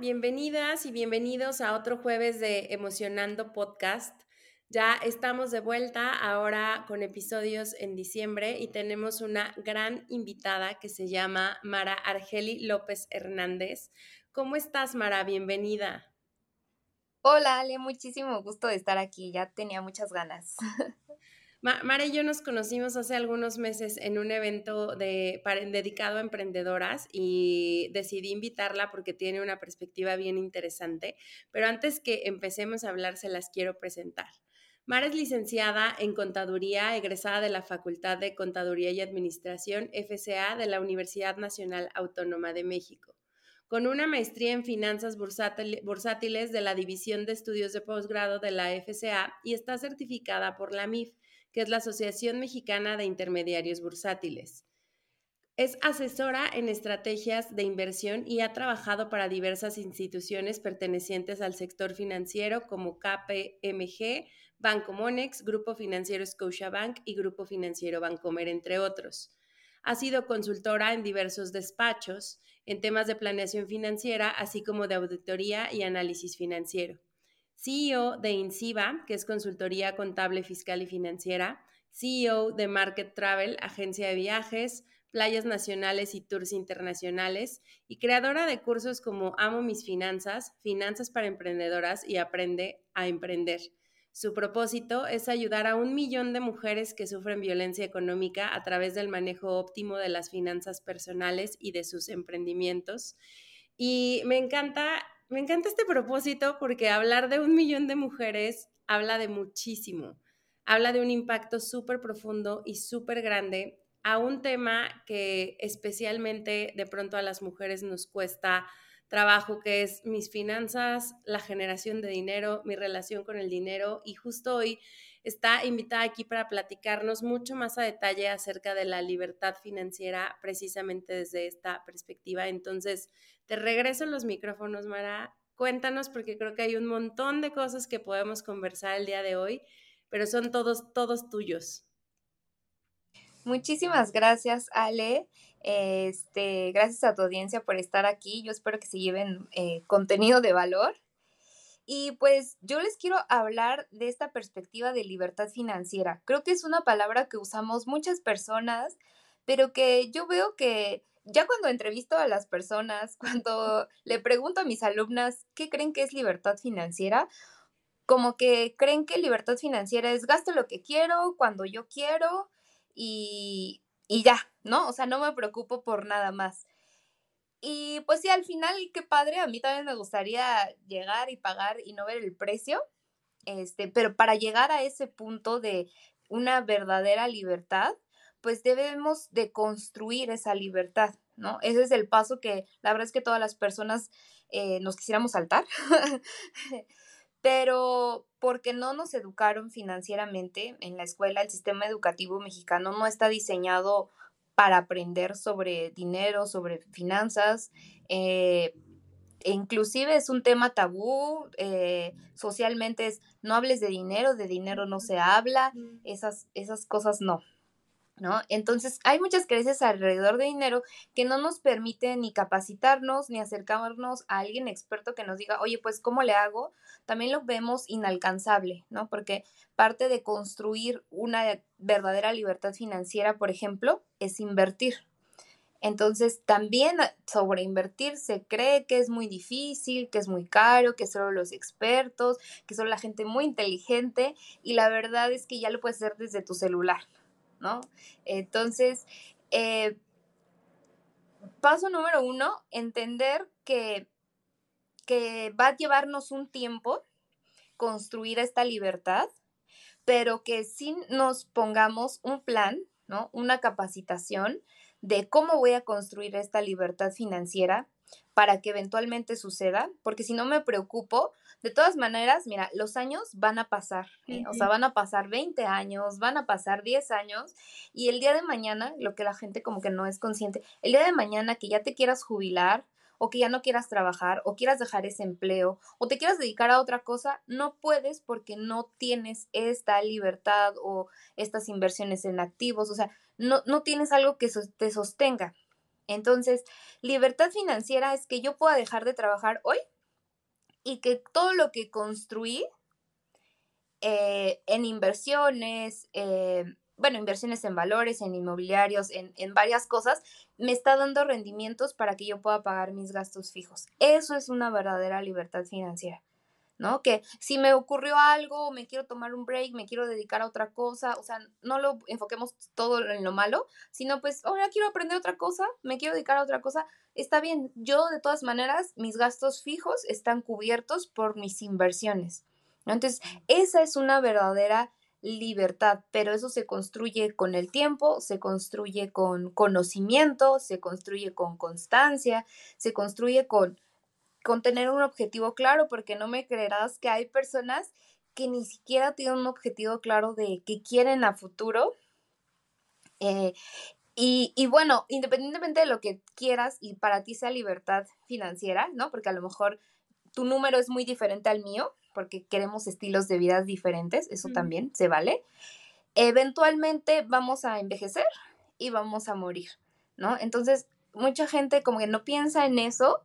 bienvenidas y bienvenidos a otro jueves de Emocionando Podcast. Ya estamos de vuelta ahora con episodios en diciembre y tenemos una gran invitada que se llama Mara Argeli López Hernández. ¿Cómo estás, Mara? Bienvenida. Hola, Ale, muchísimo gusto de estar aquí. Ya tenía muchas ganas. Mara y yo nos conocimos hace algunos meses en un evento de, dedicado a emprendedoras y decidí invitarla porque tiene una perspectiva bien interesante. Pero antes que empecemos a hablar, se las quiero presentar. Mara es licenciada en Contaduría, egresada de la Facultad de Contaduría y Administración FCA de la Universidad Nacional Autónoma de México, con una maestría en Finanzas Bursátiles de la División de Estudios de Posgrado de la FCA y está certificada por la MIF que es la Asociación Mexicana de Intermediarios Bursátiles. Es asesora en estrategias de inversión y ha trabajado para diversas instituciones pertenecientes al sector financiero como KPMG, Banco Monex, Grupo Financiero Scotiabank y Grupo Financiero Bancomer, entre otros. Ha sido consultora en diversos despachos en temas de planeación financiera, así como de auditoría y análisis financiero. CEO de Inciba, que es consultoría contable, fiscal y financiera, CEO de Market Travel, agencia de viajes, playas nacionales y tours internacionales, y creadora de cursos como Amo mis finanzas, Finanzas para emprendedoras y Aprende a emprender. Su propósito es ayudar a un millón de mujeres que sufren violencia económica a través del manejo óptimo de las finanzas personales y de sus emprendimientos. Y me encanta me encanta este propósito porque hablar de un millón de mujeres habla de muchísimo, habla de un impacto súper profundo y súper grande a un tema que especialmente de pronto a las mujeres nos cuesta trabajo, que es mis finanzas, la generación de dinero, mi relación con el dinero. Y justo hoy está invitada aquí para platicarnos mucho más a detalle acerca de la libertad financiera, precisamente desde esta perspectiva. Entonces, te regreso los micrófonos, Mara. Cuéntanos, porque creo que hay un montón de cosas que podemos conversar el día de hoy, pero son todos, todos tuyos. Muchísimas gracias, Ale. Este, gracias a tu audiencia por estar aquí. Yo espero que se lleven eh, contenido de valor. Y pues yo les quiero hablar de esta perspectiva de libertad financiera. Creo que es una palabra que usamos muchas personas, pero que yo veo que ya cuando entrevisto a las personas, cuando le pregunto a mis alumnas qué creen que es libertad financiera, como que creen que libertad financiera es gasto lo que quiero, cuando yo quiero y, y ya, ¿no? O sea, no me preocupo por nada más. Y pues sí, al final, qué padre, a mí también me gustaría llegar y pagar y no ver el precio, este, pero para llegar a ese punto de una verdadera libertad, pues debemos de construir esa libertad, ¿no? Ese es el paso que la verdad es que todas las personas eh, nos quisiéramos saltar, pero porque no nos educaron financieramente en la escuela, el sistema educativo mexicano no está diseñado para aprender sobre dinero, sobre finanzas. Eh, e inclusive es un tema tabú, eh, socialmente es no hables de dinero, de dinero no se habla, esas, esas cosas no. ¿No? Entonces, hay muchas creencias alrededor de dinero que no nos permiten ni capacitarnos ni acercarnos a alguien experto que nos diga, oye, pues, ¿cómo le hago? También lo vemos inalcanzable, ¿no? Porque parte de construir una verdadera libertad financiera, por ejemplo, es invertir. Entonces, también sobre invertir se cree que es muy difícil, que es muy caro, que solo los expertos, que solo la gente muy inteligente, y la verdad es que ya lo puedes hacer desde tu celular, Entonces, eh, paso número uno, entender que, que va a llevarnos un tiempo construir esta libertad, pero que si nos pongamos un plan, ¿no? Una capacitación de cómo voy a construir esta libertad financiera, para que eventualmente suceda, porque si no me preocupo, de todas maneras, mira, los años van a pasar, ¿eh? o sea, van a pasar 20 años, van a pasar 10 años, y el día de mañana, lo que la gente como que no es consciente, el día de mañana que ya te quieras jubilar, o que ya no quieras trabajar, o quieras dejar ese empleo, o te quieras dedicar a otra cosa, no puedes porque no tienes esta libertad o estas inversiones en activos, o sea, no, no tienes algo que te sostenga. Entonces, libertad financiera es que yo pueda dejar de trabajar hoy y que todo lo que construí eh, en inversiones, eh, bueno, inversiones en valores, en inmobiliarios, en, en, varias cosas, me está dando rendimientos para que yo pueda pagar mis gastos fijos. Eso es una verdadera libertad financiera. ¿No? Que si me ocurrió algo, me quiero tomar un break, me quiero dedicar a otra cosa, o sea, no lo enfoquemos todo en lo malo, sino pues, ahora quiero aprender otra cosa, me quiero dedicar a otra cosa, está bien, yo de todas maneras, mis gastos fijos están cubiertos por mis inversiones, Entonces, esa es una verdadera libertad, pero eso se construye con el tiempo, se construye con conocimiento, se construye con constancia, se construye con con tener un objetivo claro, porque no me creerás que hay personas que ni siquiera tienen un objetivo claro de qué quieren a futuro. Eh, y, y, bueno, independientemente de lo que quieras y para ti sea libertad financiera, ¿no? Porque a lo mejor tu número es muy diferente al mío, porque queremos estilos de vida diferentes, eso también se vale. Eventualmente vamos a envejecer y vamos a morir, ¿no? Entonces, mucha gente como que no piensa en eso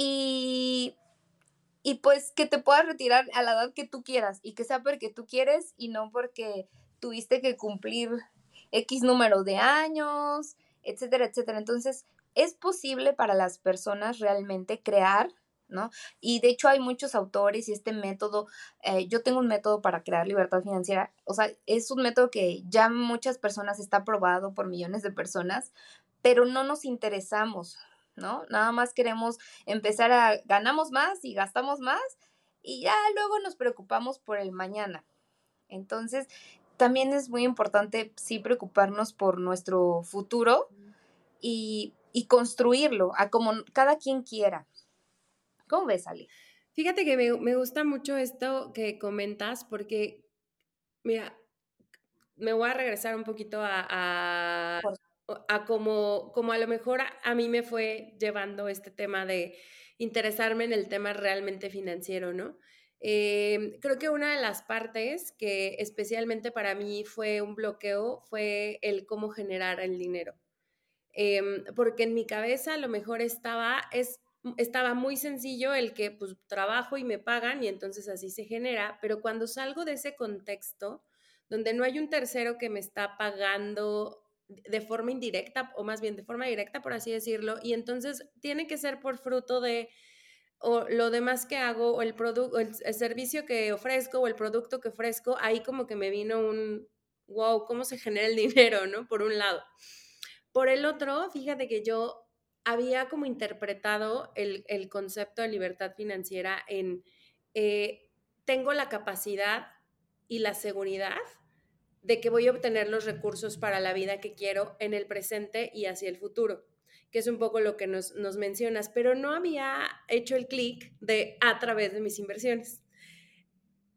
y, y pues que te puedas retirar a la edad que tú quieras y que sea porque tú quieres y no porque tuviste que cumplir X número de años, etcétera, etcétera. Entonces, es posible para las personas realmente crear, ¿no? Y de hecho hay muchos autores y este método, eh, yo tengo un método para crear libertad financiera, o sea, es un método que ya muchas personas está probado por millones de personas, pero no nos interesamos, ¿no? Nada más queremos empezar a ganamos más y gastamos más y ya luego nos preocupamos por el mañana. Entonces, también es muy importante sí preocuparnos por nuestro futuro y, construirlo a como cada quien quiera. ¿Cómo ves, Ali? Fíjate que me, gusta mucho esto que comentas porque, mira, me voy a regresar un poquito a, a como, como a lo mejor a, mí me fue llevando este tema de interesarme en el tema realmente financiero, ¿no? Em, creo que una de las partes que especialmente para mí fue un bloqueo fue el cómo generar el dinero. Em, porque en mi cabeza a lo mejor estaba, es, estaba muy sencillo el que pues trabajo y me pagan y entonces así se genera, pero cuando salgo de ese contexto, donde no hay un tercero que me está pagando de forma indirecta, o más bien de forma directa, por así decirlo, y entonces tiene que ser por fruto de o lo demás que hago, o el el, servicio que ofrezco, o el producto que ofrezco, ahí como que me vino un, wow, ¿cómo se genera el dinero, no? Por un lado. Por el otro, fíjate que yo había como interpretado el, concepto de libertad financiera en, eh, tengo la capacidad y la seguridad de que voy a obtener los recursos para la vida que quiero en el presente y hacia el futuro, que es un poco lo que nos, mencionas, pero no había hecho el clic de a través de mis inversiones.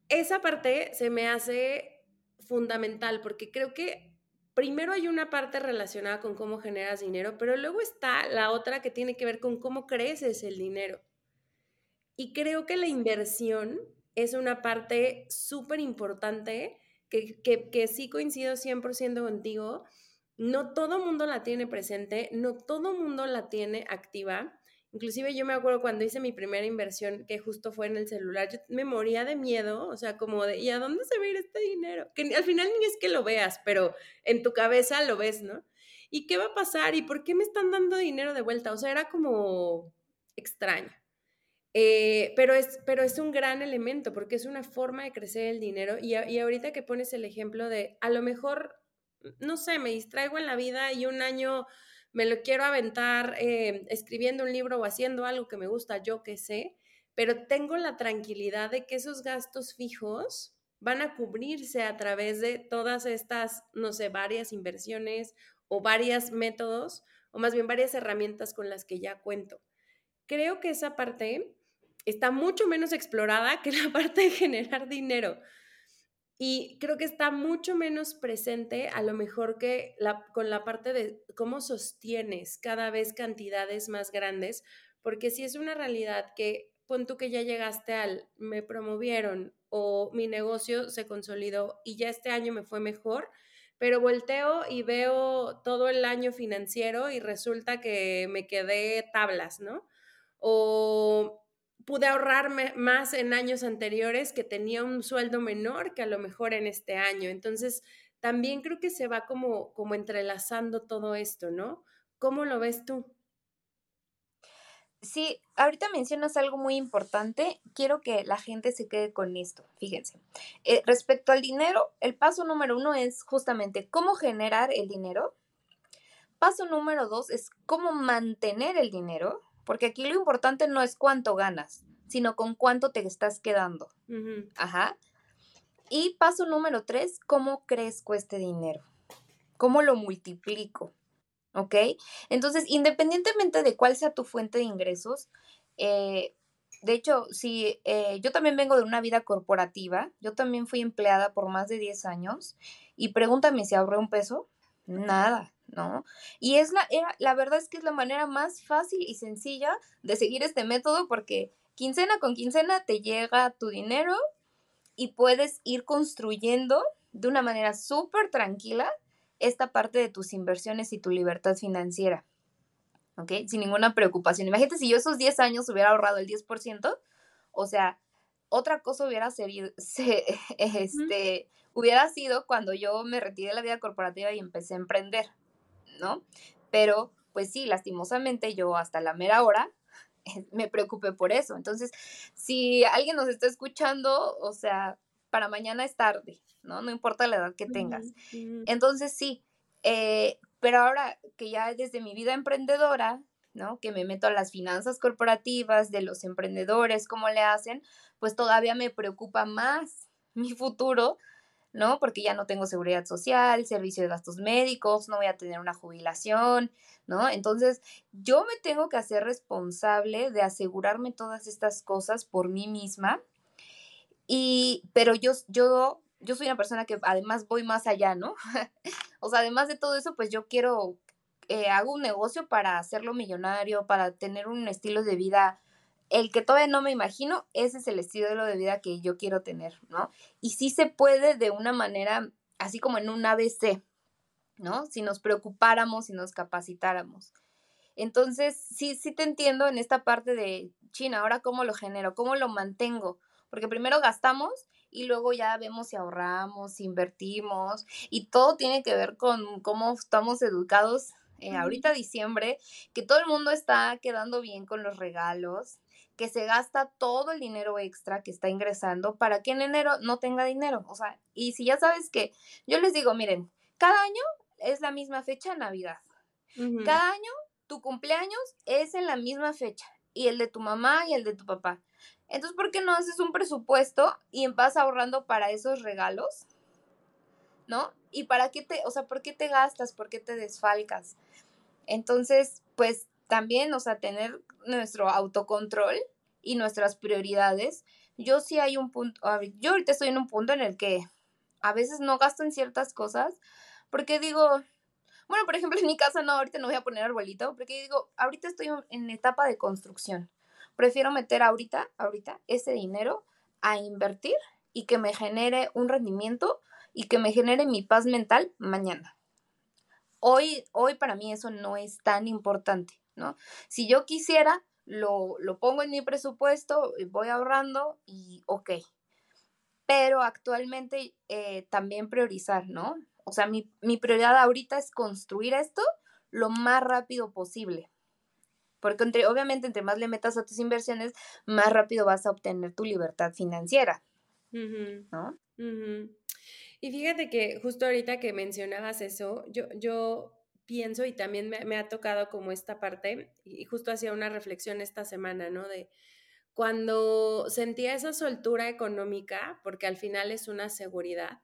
Esa parte se me hace fundamental porque creo que primero hay una parte relacionada con cómo generas dinero, pero luego está la otra que tiene que ver con cómo creces el dinero. Y creo que la inversión es una parte súper importante que, sí coincido 100% contigo, no todo mundo la tiene presente, no todo mundo la tiene activa. Inclusive yo me acuerdo cuando hice mi primera inversión, que justo fue en el celular, yo me moría de miedo, o sea, como de, ¿y a dónde se va a ir este dinero? Que al final ni es que lo veas, pero en tu cabeza lo ves, ¿no? ¿Y qué va a pasar? ¿Y por qué me están dando dinero de vuelta? O sea, era como extraño. Eh, pero, es, pero es un gran elemento porque es una forma de crecer el dinero y, y, ahorita que pones el ejemplo de a lo mejor, no sé, me distraigo en la vida y un año me lo quiero aventar eh, escribiendo un libro o haciendo algo que me gusta, yo que sé, pero tengo la tranquilidad de que esos gastos fijos van a cubrirse a través de todas estas, no sé, varias inversiones o varios métodos, o más bien varias herramientas con las que ya cuento. Creo que esa parte está mucho menos explorada que la parte de generar dinero. Y creo que está mucho menos presente a lo mejor que la, con la parte de cómo sostienes cada vez cantidades más grandes, porque si es una realidad que pon tú que ya llegaste al me promovieron o mi negocio se consolidó y ya este año me fue mejor, pero volteo y veo todo el año financiero y resulta que me quedé tablas, ¿no? O pude ahorrarme más en años anteriores que tenía un sueldo menor que a lo mejor en este año. Entonces, también creo que se va como, como entrelazando todo esto, ¿no? ¿Cómo lo ves tú? Sí, ahorita mencionas algo muy importante. Quiero que la gente se quede con esto. Fíjense. Eh, respecto al dinero, el paso número uno es justamente cómo generar el dinero. Paso número dos es cómo mantener el dinero. Porque aquí lo importante no es cuánto ganas, sino con cuánto te estás quedando. Ajá. Y paso número tres, ¿cómo crezco este dinero? ¿Cómo lo multiplico? ¿Ok? Entonces, independientemente de cuál sea tu fuente de ingresos, eh, de hecho, si eh, yo también vengo de una vida corporativa, yo también fui empleada por más de 10 años y pregúntame si ahorré un peso, nada. ¿No? Y es la, la verdad es que es la manera más fácil y sencilla de seguir este método porque quincena con quincena te llega tu dinero y puedes ir construyendo de una manera súper tranquila esta parte de tus inversiones y tu libertad financiera. ¿Ok? Sin ninguna preocupación. Imagínate si yo esos 10 años hubiera ahorrado el 10%, o sea, otra cosa hubiera sido, este, hubiera sido cuando yo me retiré de la vida corporativa y empecé a emprender. ¿No? Pero, pues sí, lastimosamente yo hasta la mera hora me preocupé por eso. Entonces, si alguien nos está escuchando, o sea, para mañana es tarde, ¿no? No importa la edad que tengas. Entonces, sí, eh, pero ahora que ya desde mi vida emprendedora, ¿no? Que me meto a las finanzas corporativas de los emprendedores, cómo le hacen, pues todavía me preocupa más mi futuro ¿no? Porque ya no tengo seguridad social, servicio de gastos médicos, no voy a tener una jubilación, ¿no? Entonces, yo me tengo que hacer responsable de asegurarme todas estas cosas por mí misma. Y, pero yo, yo, yo soy una persona que además voy más allá, ¿no? o sea, además de todo eso, pues yo quiero, eh, hago un negocio para hacerlo millonario, para tener un estilo de vida el que todavía no me imagino, ese es el estilo de vida que yo quiero tener, ¿no? Y sí se puede de una manera, así como en un ABC, ¿no? Si nos preocupáramos, y nos capacitáramos. Entonces, sí, sí te entiendo en esta parte de, China, ahora cómo lo genero, cómo lo mantengo, porque primero gastamos y luego ya vemos si ahorramos, si invertimos, y todo tiene que ver con cómo estamos educados eh, ahorita diciembre, que todo el mundo está quedando bien con los regalos, que se gasta todo el dinero extra que está ingresando para que en enero no tenga dinero. O sea, y si ya sabes que yo les digo, miren, cada año es la misma fecha Navidad. Cada año tu cumpleaños es en la misma fecha y el de tu mamá y el de tu papá. Entonces, ¿por qué no haces un presupuesto y vas ahorrando para esos regalos? ¿No? ¿Y para qué te, o sea, por qué te gastas? ¿Por qué te desfalcas? Entonces, pues también, o sea, tener nuestro autocontrol y nuestras prioridades. Yo sí hay un punto, yo ahorita estoy en un punto en el que a veces no gasto en ciertas cosas porque digo, bueno, por ejemplo, en mi casa no, ahorita no voy a poner arbolito porque digo, ahorita estoy en etapa de construcción. Prefiero meter ahorita, ahorita ese dinero a invertir y que me genere un rendimiento y que me genere mi paz mental mañana. Hoy, hoy para mí eso no es tan importante. ¿no? Si yo quisiera, lo, pongo en mi presupuesto, voy ahorrando y ok. Pero actualmente eh, también priorizar, ¿no? O sea, mi, mi prioridad ahorita es construir esto lo más rápido posible. Porque entre, obviamente entre más le metas a tus inversiones, más rápido vas a obtener tu libertad financiera. ¿No? Y fíjate que justo ahorita que mencionabas eso, yo, yo pienso y también me, ha tocado como esta parte, y justo hacía una reflexión esta semana, ¿no? De cuando sentía esa soltura económica, porque al final es una seguridad,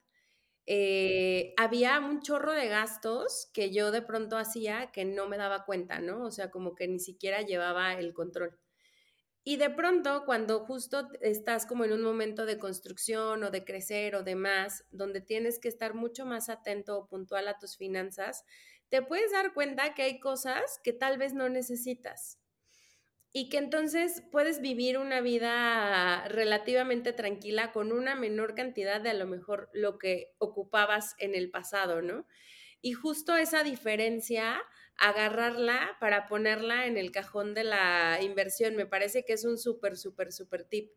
eh, había un chorro de gastos que yo de pronto hacía que no me daba cuenta, ¿no? O sea, como que ni siquiera llevaba el control. Y de pronto, cuando justo estás como en un momento de construcción o de crecer o demás, donde tienes que estar mucho más atento o puntual a tus finanzas, te puedes dar cuenta que hay cosas que tal vez no necesitas y que entonces puedes vivir una vida relativamente tranquila con una menor cantidad de a lo mejor lo que ocupabas en el pasado, ¿no? Y justo esa diferencia, agarrarla para ponerla en el cajón de la inversión, me parece que es un súper, súper, súper tip,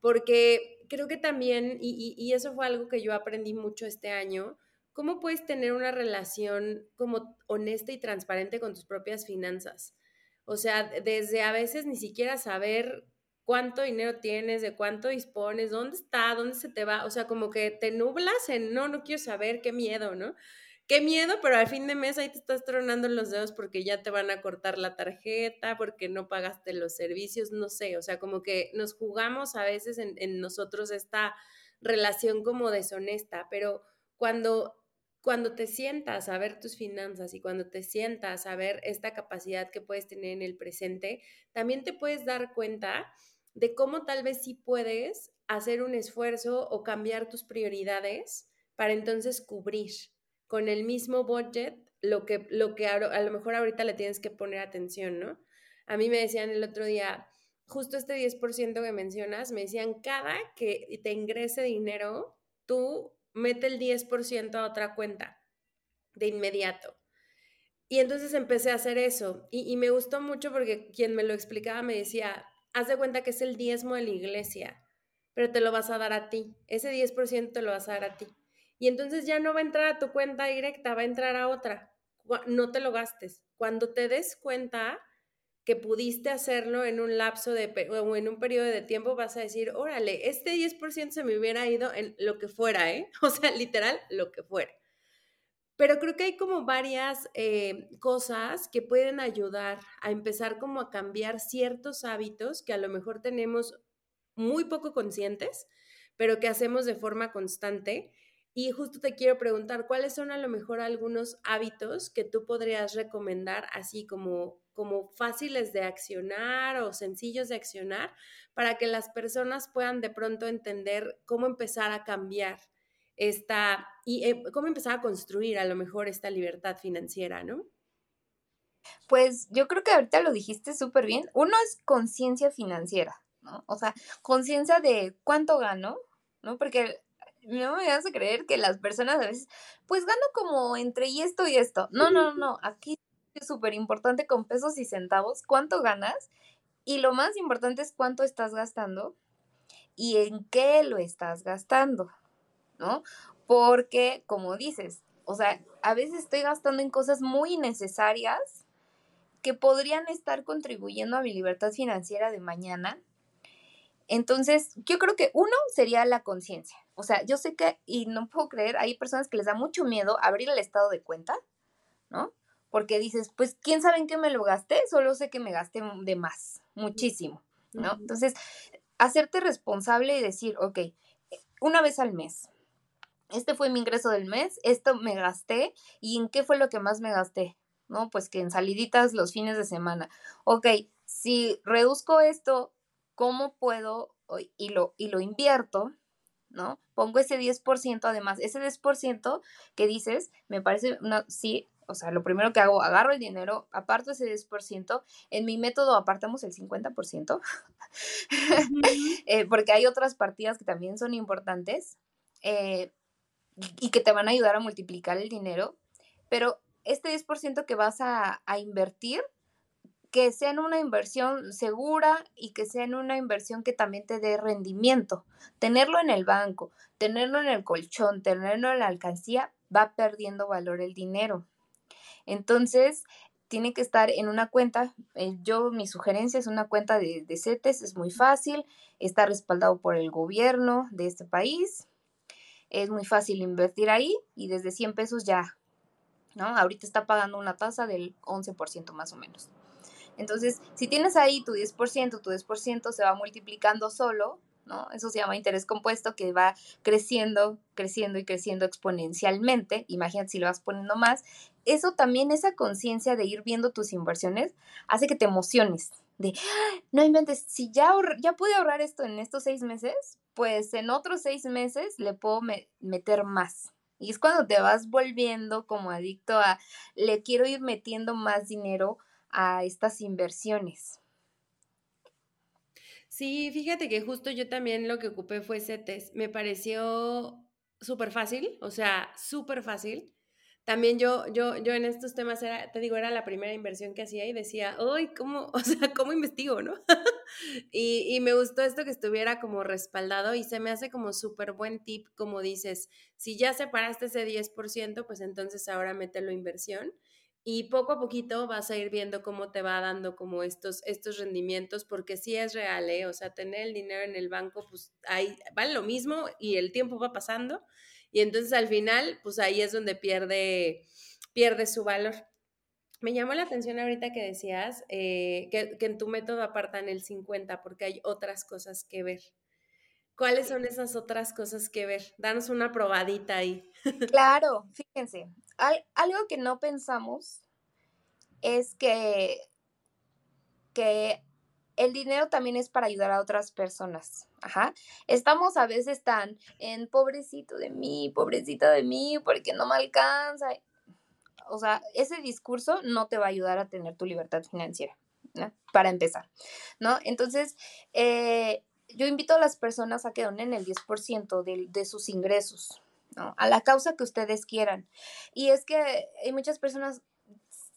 porque creo que también, y, y, eso fue algo que yo aprendí mucho este año, ¿cómo puedes tener una relación como honesta y transparente con tus propias finanzas? O sea, desde a veces ni siquiera saber cuánto dinero tienes, de cuánto dispones, dónde está, dónde se te va, o sea, como que te nublas en, no, no quiero saber, qué miedo, ¿no? Qué miedo, pero al fin de mes ahí te estás tronando los dedos porque ya te van a cortar la tarjeta, porque no pagaste los servicios, no sé, o sea, como que nos jugamos a veces en, en nosotros esta relación como deshonesta, pero cuando cuando te sientas a ver tus finanzas y cuando te sientas a ver esta capacidad que puedes tener en el presente, también te puedes dar cuenta de cómo tal vez sí puedes hacer un esfuerzo o cambiar tus prioridades para entonces cubrir con el mismo budget lo que, lo que a, lo mejor ahorita le tienes que poner atención, ¿no? A mí me decían el otro día, justo este 10% que mencionas, me decían, cada que te ingrese dinero, tú mete el 10% a otra cuenta de inmediato. Y entonces empecé a hacer eso y, me gustó mucho porque quien me lo explicaba me decía, haz de cuenta que es el diezmo de la iglesia, pero te lo vas a dar a ti. Ese 10% te lo vas a dar a ti. Y entonces ya no va a entrar a tu cuenta directa, va a entrar a otra. No te lo gastes. Cuando te des cuenta, que pudiste hacerlo en un lapso de o en un periodo de tiempo, vas a decir, órale, este 10% se me hubiera ido en lo que fuera, ¿eh? O sea, literal, lo que fuera. Pero creo que hay como varias eh, cosas que pueden ayudar a empezar como a cambiar ciertos hábitos que a lo mejor tenemos muy poco conscientes, pero que hacemos de forma constante. Y justo te quiero preguntar, ¿cuáles son a lo mejor algunos hábitos que tú podrías recomendar así como como fáciles de accionar o sencillos de accionar para que las personas puedan de pronto entender cómo empezar a cambiar esta y eh, cómo empezar a construir a lo mejor esta libertad financiera, ¿no? Pues yo creo que ahorita lo dijiste súper bien. Uno es conciencia financiera, ¿no? O sea, conciencia de cuánto gano, ¿no? Porque no me vas a creer que las personas a veces, pues gano como entre y esto y esto. No, no, no, aquí súper importante con pesos y centavos, cuánto ganas y lo más importante es cuánto estás gastando y en qué lo estás gastando, ¿no? Porque, como dices, o sea, a veces estoy gastando en cosas muy necesarias que podrían estar contribuyendo a mi libertad financiera de mañana. Entonces, yo creo que uno sería la conciencia. O sea, yo sé que, y no puedo creer, hay personas que les da mucho miedo abrir el estado de cuenta, ¿no? Porque dices, pues, ¿quién sabe en qué me lo gasté? Solo sé que me gasté de más, muchísimo, ¿no? Entonces, hacerte responsable y decir, ok, una vez al mes, este fue mi ingreso del mes, esto me gasté, ¿y en qué fue lo que más me gasté? ¿No? Pues que en saliditas los fines de semana. Ok, si reduzco esto, ¿cómo puedo y lo, y lo invierto? ¿No? Pongo ese 10% además, ese 10% que dices, me parece una, sí, o sea, lo primero que hago, agarro el dinero, aparto ese 10%, en mi método apartamos el 50%, eh, porque hay otras partidas que también son importantes eh, y que te van a ayudar a multiplicar el dinero, pero este 10% que vas a, a invertir, que sea en una inversión segura y que sea en una inversión que también te dé rendimiento. Tenerlo en el banco, tenerlo en el colchón, tenerlo en la alcancía, va perdiendo valor el dinero. Entonces, tiene que estar en una cuenta. Eh, yo, mi sugerencia es una cuenta de, de CETES, es muy fácil, está respaldado por el gobierno de este país. Es muy fácil invertir ahí y desde 100 pesos ya, ¿no? Ahorita está pagando una tasa del 11% más o menos. Entonces, si tienes ahí tu 10%, tu 10% se va multiplicando solo, ¿no? Eso se llama interés compuesto que va creciendo, creciendo y creciendo exponencialmente. Imagínate si lo vas poniendo más. Eso también, esa conciencia de ir viendo tus inversiones, hace que te emociones, de, ¡Ah! no inventes, si ya, ya pude ahorrar esto en estos seis meses, pues en otros seis meses le puedo meter más. Y es cuando te vas volviendo como adicto a, le quiero ir metiendo más dinero a estas inversiones. Sí, fíjate que justo yo también lo que ocupé fue CETES. Me pareció súper fácil, o sea, súper fácil. También yo, yo, yo en estos temas era, te digo, era la primera inversión que hacía y decía, ¡ay, cómo, o sea, cómo investigo, no! y, y me gustó esto que estuviera como respaldado y se me hace como súper buen tip, como dices, si ya separaste ese 10%, pues entonces ahora mételo inversión y poco a poquito vas a ir viendo cómo te va dando como estos, estos rendimientos, porque sí es real, ¿eh? O sea, tener el dinero en el banco, pues ahí vale lo mismo y el tiempo va pasando y entonces al final, pues ahí es donde pierde, pierde su valor. Me llamó la atención ahorita que decías eh, que, que en tu método apartan el 50 porque hay otras cosas que ver. ¿Cuáles son esas otras cosas que ver? Danos una probadita ahí. Claro, fíjense, algo que no pensamos es que, que el dinero también es para ayudar a otras personas. Ajá. Estamos a veces tan en pobrecito de mí, pobrecita de mí, porque no me alcanza. O sea, ese discurso no te va a ayudar a tener tu libertad financiera. Para empezar, ¿no? Entonces, eh, yo invito a las personas a que donen el 10% de, de sus ingresos, a la causa que ustedes quieran. Y es que hay muchas personas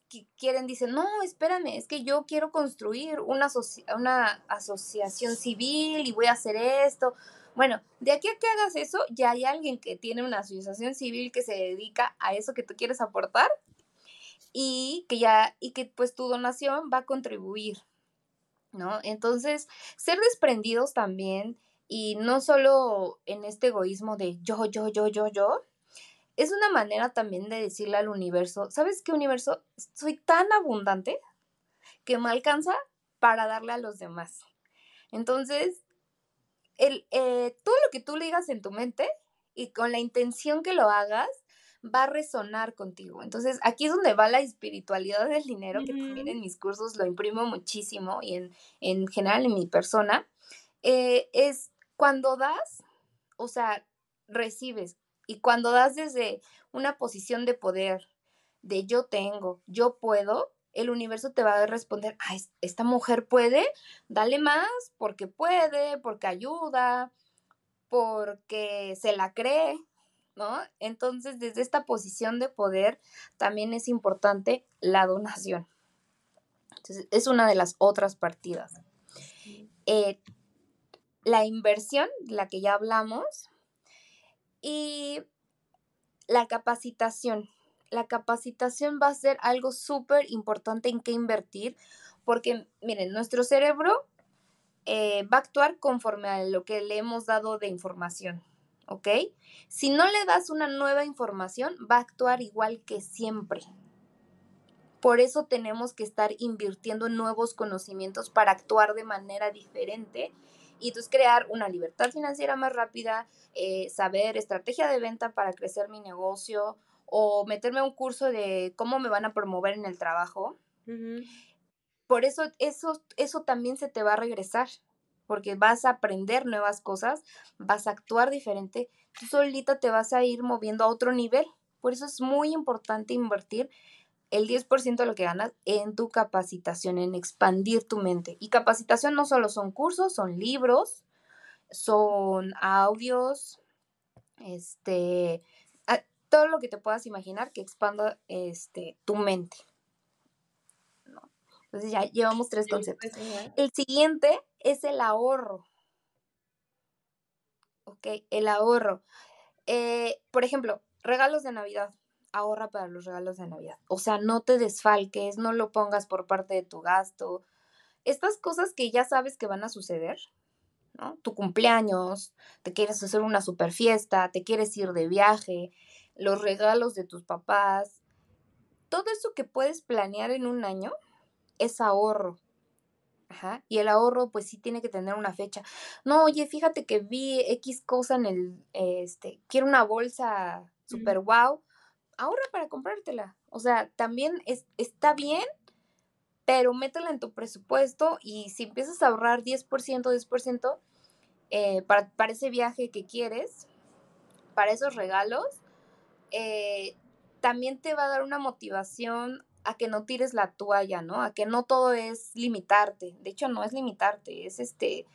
que quieren, dicen, no, espérame, es que yo quiero construir una, una asociación civil y voy a hacer esto. Bueno, de aquí a que hagas eso, ya hay alguien que tiene una asociación civil que se dedica a eso que tú quieres aportar y que ya, y que pues tu donación va a contribuir, ¿no? Entonces, ser desprendidos también y no solo en este egoísmo de yo, yo, yo, yo, yo, es una manera también de decirle al universo, ¿sabes qué universo? Soy tan abundante que me alcanza para darle a los demás. Entonces, el, eh, todo lo que tú le digas en tu mente y con la intención que lo hagas, va a resonar contigo. Entonces, aquí es donde va la espiritualidad del dinero, que también en mis cursos lo imprimo muchísimo y en, en general en mi persona. Eh, es cuando das, o sea, recibes. Y cuando das desde una posición de poder, de yo tengo, yo puedo, el universo te va a responder, ah, esta mujer puede, dale más porque puede, porque ayuda, porque se la cree, ¿no? Entonces, desde esta posición de poder, también es importante la donación. Entonces, es una de las otras partidas. Eh, la inversión, la que ya hablamos, y la capacitación. La capacitación va a ser algo súper importante en qué invertir, porque miren, nuestro cerebro eh, va a actuar conforme a lo que le hemos dado de información, ¿ok? Si no le das una nueva información, va a actuar igual que siempre. Por eso tenemos que estar invirtiendo en nuevos conocimientos para actuar de manera diferente y entonces crear una libertad financiera más rápida, eh, saber estrategia de venta para crecer mi negocio o meterme a un curso de cómo me van a promover en el trabajo. Por eso, eso, eso también se te va a regresar, porque vas a aprender nuevas cosas, vas a actuar diferente, tú solita te vas a ir moviendo a otro nivel. Por eso es muy importante invertir el 10% de lo que ganas en tu capacitación, en expandir tu mente. Y capacitación no solo son cursos, son libros, son audios, este, todo lo que te puedas imaginar que expanda este, tu mente. Entonces ya llevamos tres conceptos. El siguiente es el ahorro. Ok, el ahorro. Eh, por ejemplo, regalos de Navidad ahorra para los regalos de Navidad. O sea, no te desfalques, no lo pongas por parte de tu gasto. Estas cosas que ya sabes que van a suceder, ¿no? Tu cumpleaños, te quieres hacer una super fiesta, te quieres ir de viaje, los regalos de tus papás. Todo eso que puedes planear en un año es ahorro. Ajá. Y el ahorro, pues sí tiene que tener una fecha. No, oye, fíjate que vi X cosa en el, este, quiero una bolsa super wow ahorra para comprártela. O sea, también es, está bien, pero métela en tu presupuesto y si empiezas a ahorrar 10%, 10% eh, para, para ese viaje que quieres, para esos regalos, eh, también te va a dar una motivación a que no tires la toalla, ¿no? A que no todo es limitarte. De hecho, no es limitarte, es este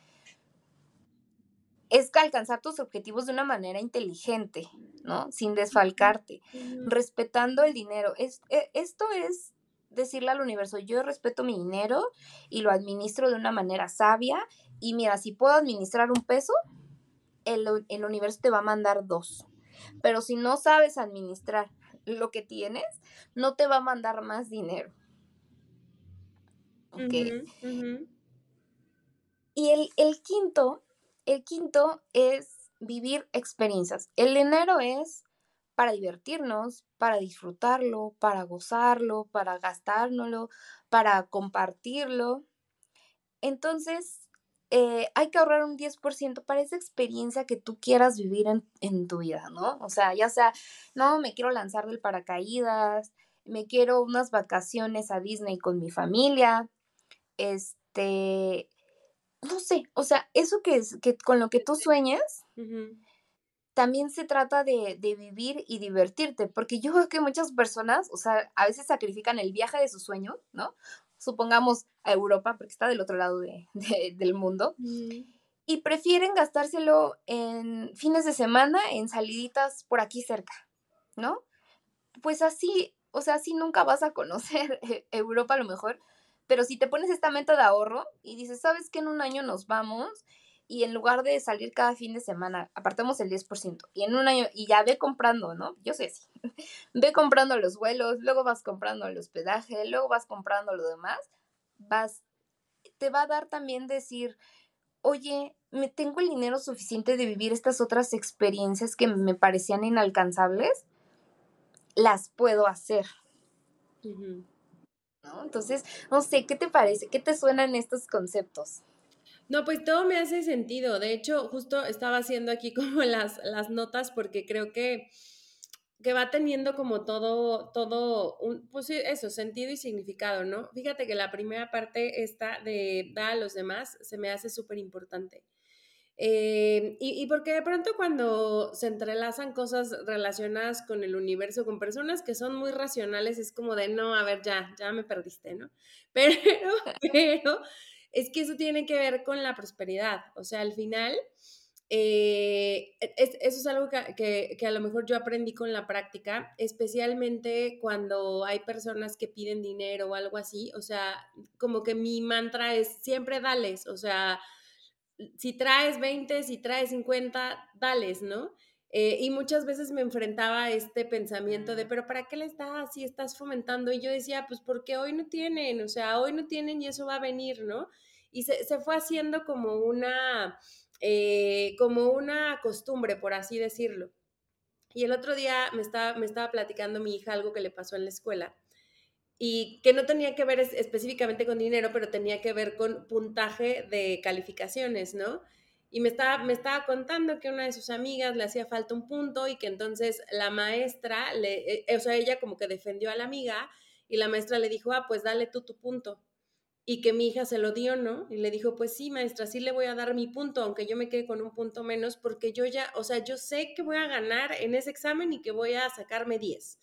es alcanzar tus objetivos de una manera inteligente, ¿no? Sin desfalcarte, respetando el dinero. Es, e, esto es decirle al universo, yo respeto mi dinero y lo administro de una manera sabia y mira, si puedo administrar un peso, el, el universo te va a mandar dos. Pero si no sabes administrar lo que tienes, no te va a mandar más dinero. ¿Ok? Y el, el quinto, el quinto es vivir experiencias. El dinero es para divertirnos, para disfrutarlo, para gozarlo, para gastárnoslo, para compartirlo. Entonces, eh, hay que ahorrar un 10% para esa experiencia que tú quieras vivir en, tu vida, ¿no? O sea, ya sea, no, me quiero lanzar del paracaídas, me quiero unas vacaciones a Disney con mi familia, este, no sé, o sea, eso que es, que con lo que tú sueñas, también se trata de, de, vivir y divertirte, porque yo veo que muchas personas, o sea, a veces sacrifican el viaje de sus sueños, ¿no? supongamos a Europa, porque está del otro lado del mundo, y prefieren gastárselo en fines de semana, en saliditas por aquí cerca, ¿no? Pues así, o sea, así nunca vas a conocer Europa a lo mejor, pero si te pones esta meta de ahorro y dices, ¿sabes que en un año nos vamos? y en lugar de salir cada fin de semana, apartamos el 10% y en un año, y ya ve comprando, ¿no? Yo sé, sí. ve comprando los vuelos, luego vas comprando el hospedaje, luego vas comprando lo demás, vas, te va a dar también decir, oye, me tengo el dinero suficiente de vivir estas otras experiencias que me parecían inalcanzables, las puedo hacer. ¿No? Entonces, no sé, ¿qué te parece? ¿Qué te suenan estos conceptos? No, pues todo me hace sentido. De hecho, justo estaba haciendo aquí como las, las notas porque creo que, que va teniendo como todo, todo, un, pues eso, sentido y significado, ¿no? Fíjate que la primera parte esta de dar a los demás se me hace súper importante. Eh, y, y, porque de pronto cuando se entrelazan cosas relacionadas con el universo, con personas que son muy racionales, es como de, no, a ver, ya, ya me perdiste, ¿no? Pero, pero es que eso tiene que ver con la prosperidad. O sea, al final, eh, eso es algo que, a lo mejor yo aprendí con la práctica, especialmente cuando hay personas que piden dinero o algo así. O sea, como que mi mantra es siempre dales. O sea, si traes 20, si traes 50, dales, ¿no? Eh, y muchas veces me enfrentaba a este pensamiento de, pero ¿para qué le estás si estás fomentando? Y yo decía, pues porque hoy no tienen, o sea, hoy no tienen y eso va a venir, ¿no? Y se, fue haciendo como una, eh, como una costumbre, por así decirlo. Y el otro día me estaba, me estaba platicando mi hija algo que le pasó en la escuela y que no tenía que ver específicamente con dinero, pero tenía que ver con puntaje de calificaciones, ¿no? Y me estaba, me estaba contando que una de sus amigas le hacía falta un punto y que entonces la maestra, le, eh, o sea, ella como que defendió a la amiga y la maestra le dijo, ah, pues dale tú tu punto. Y que mi hija se lo dio, ¿no? Y le dijo, pues sí, maestra, sí le voy a dar mi punto, aunque yo me quede con un punto menos, porque yo ya, o sea, yo sé que voy a ganar en ese examen y que voy a sacarme 10.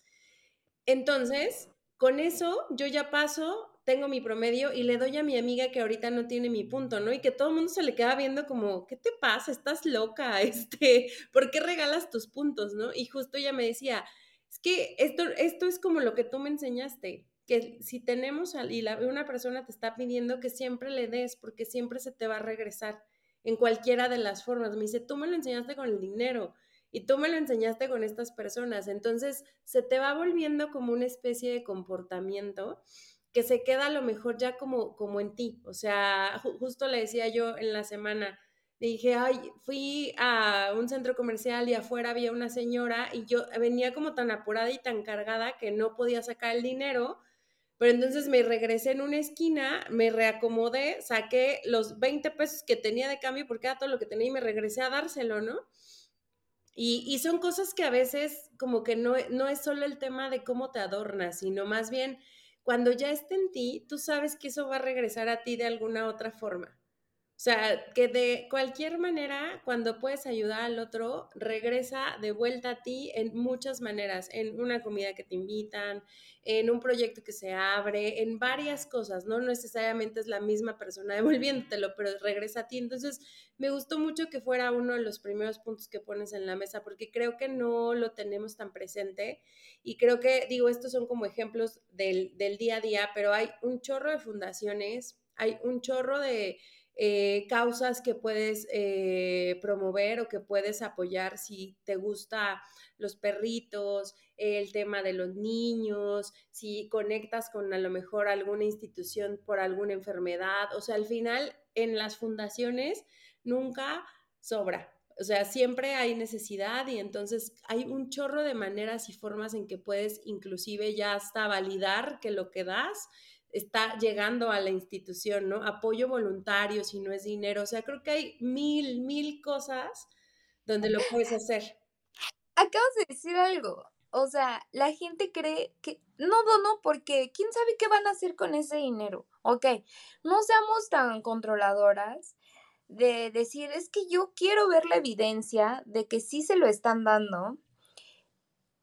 Entonces, con eso yo ya paso tengo mi promedio y le doy a mi amiga que ahorita no tiene mi punto, ¿no? Y que todo el mundo se le queda viendo como, ¿qué te pasa? Estás loca, este, ¿por qué regalas tus puntos, no? Y justo ella me decía, es que esto, esto es como lo que tú me enseñaste, que si tenemos y una persona te está pidiendo que siempre le des, porque siempre se te va a regresar en cualquiera de las formas. Me dice, tú me lo enseñaste con el dinero y tú me lo enseñaste con estas personas, entonces se te va volviendo como una especie de comportamiento que se queda a lo mejor ya como, como en ti. O sea, justo le decía yo en la semana, dije, ay, fui a un centro comercial y afuera había una señora y yo venía como tan apurada y tan cargada que no podía sacar el dinero. Pero entonces me regresé en una esquina, me reacomodé, saqué los 20 pesos que tenía de cambio porque era todo lo que tenía y me regresé a dárselo, ¿no? Y, y son cosas que a veces como que no, no es solo el tema de cómo te adornas, sino más bien cuando ya esté en ti, tú sabes que eso va a regresar a ti de alguna otra forma. O sea, que de cualquier manera, cuando puedes ayudar al otro, regresa de vuelta a ti en muchas maneras, en una comida que te invitan, en un proyecto que se abre, en varias cosas, no necesariamente es la misma persona devolviéndotelo, pero regresa a ti. Entonces, me gustó mucho que fuera uno de los primeros puntos que pones en la mesa, porque creo que no lo tenemos tan presente y creo que, digo, estos son como ejemplos del, del día a día, pero hay un chorro de fundaciones, hay un chorro de eh, causas que puedes eh, promover o que puedes apoyar si te gusta los perritos, el tema de los niños, si conectas con a lo mejor alguna institución por alguna enfermedad. O sea, al final en las fundaciones nunca sobra. O sea, siempre hay necesidad y entonces hay un chorro de maneras y formas en que puedes inclusive ya hasta validar que lo que das está llegando a la institución, ¿no? Apoyo voluntario, si no es dinero. O sea, creo que hay mil, mil cosas donde lo puedes hacer. Acabas de decir algo. O sea, la gente cree que no no, porque quién sabe qué van a hacer con ese dinero. Ok, no seamos tan controladoras de decir, es que yo quiero ver la evidencia de que sí se lo están dando.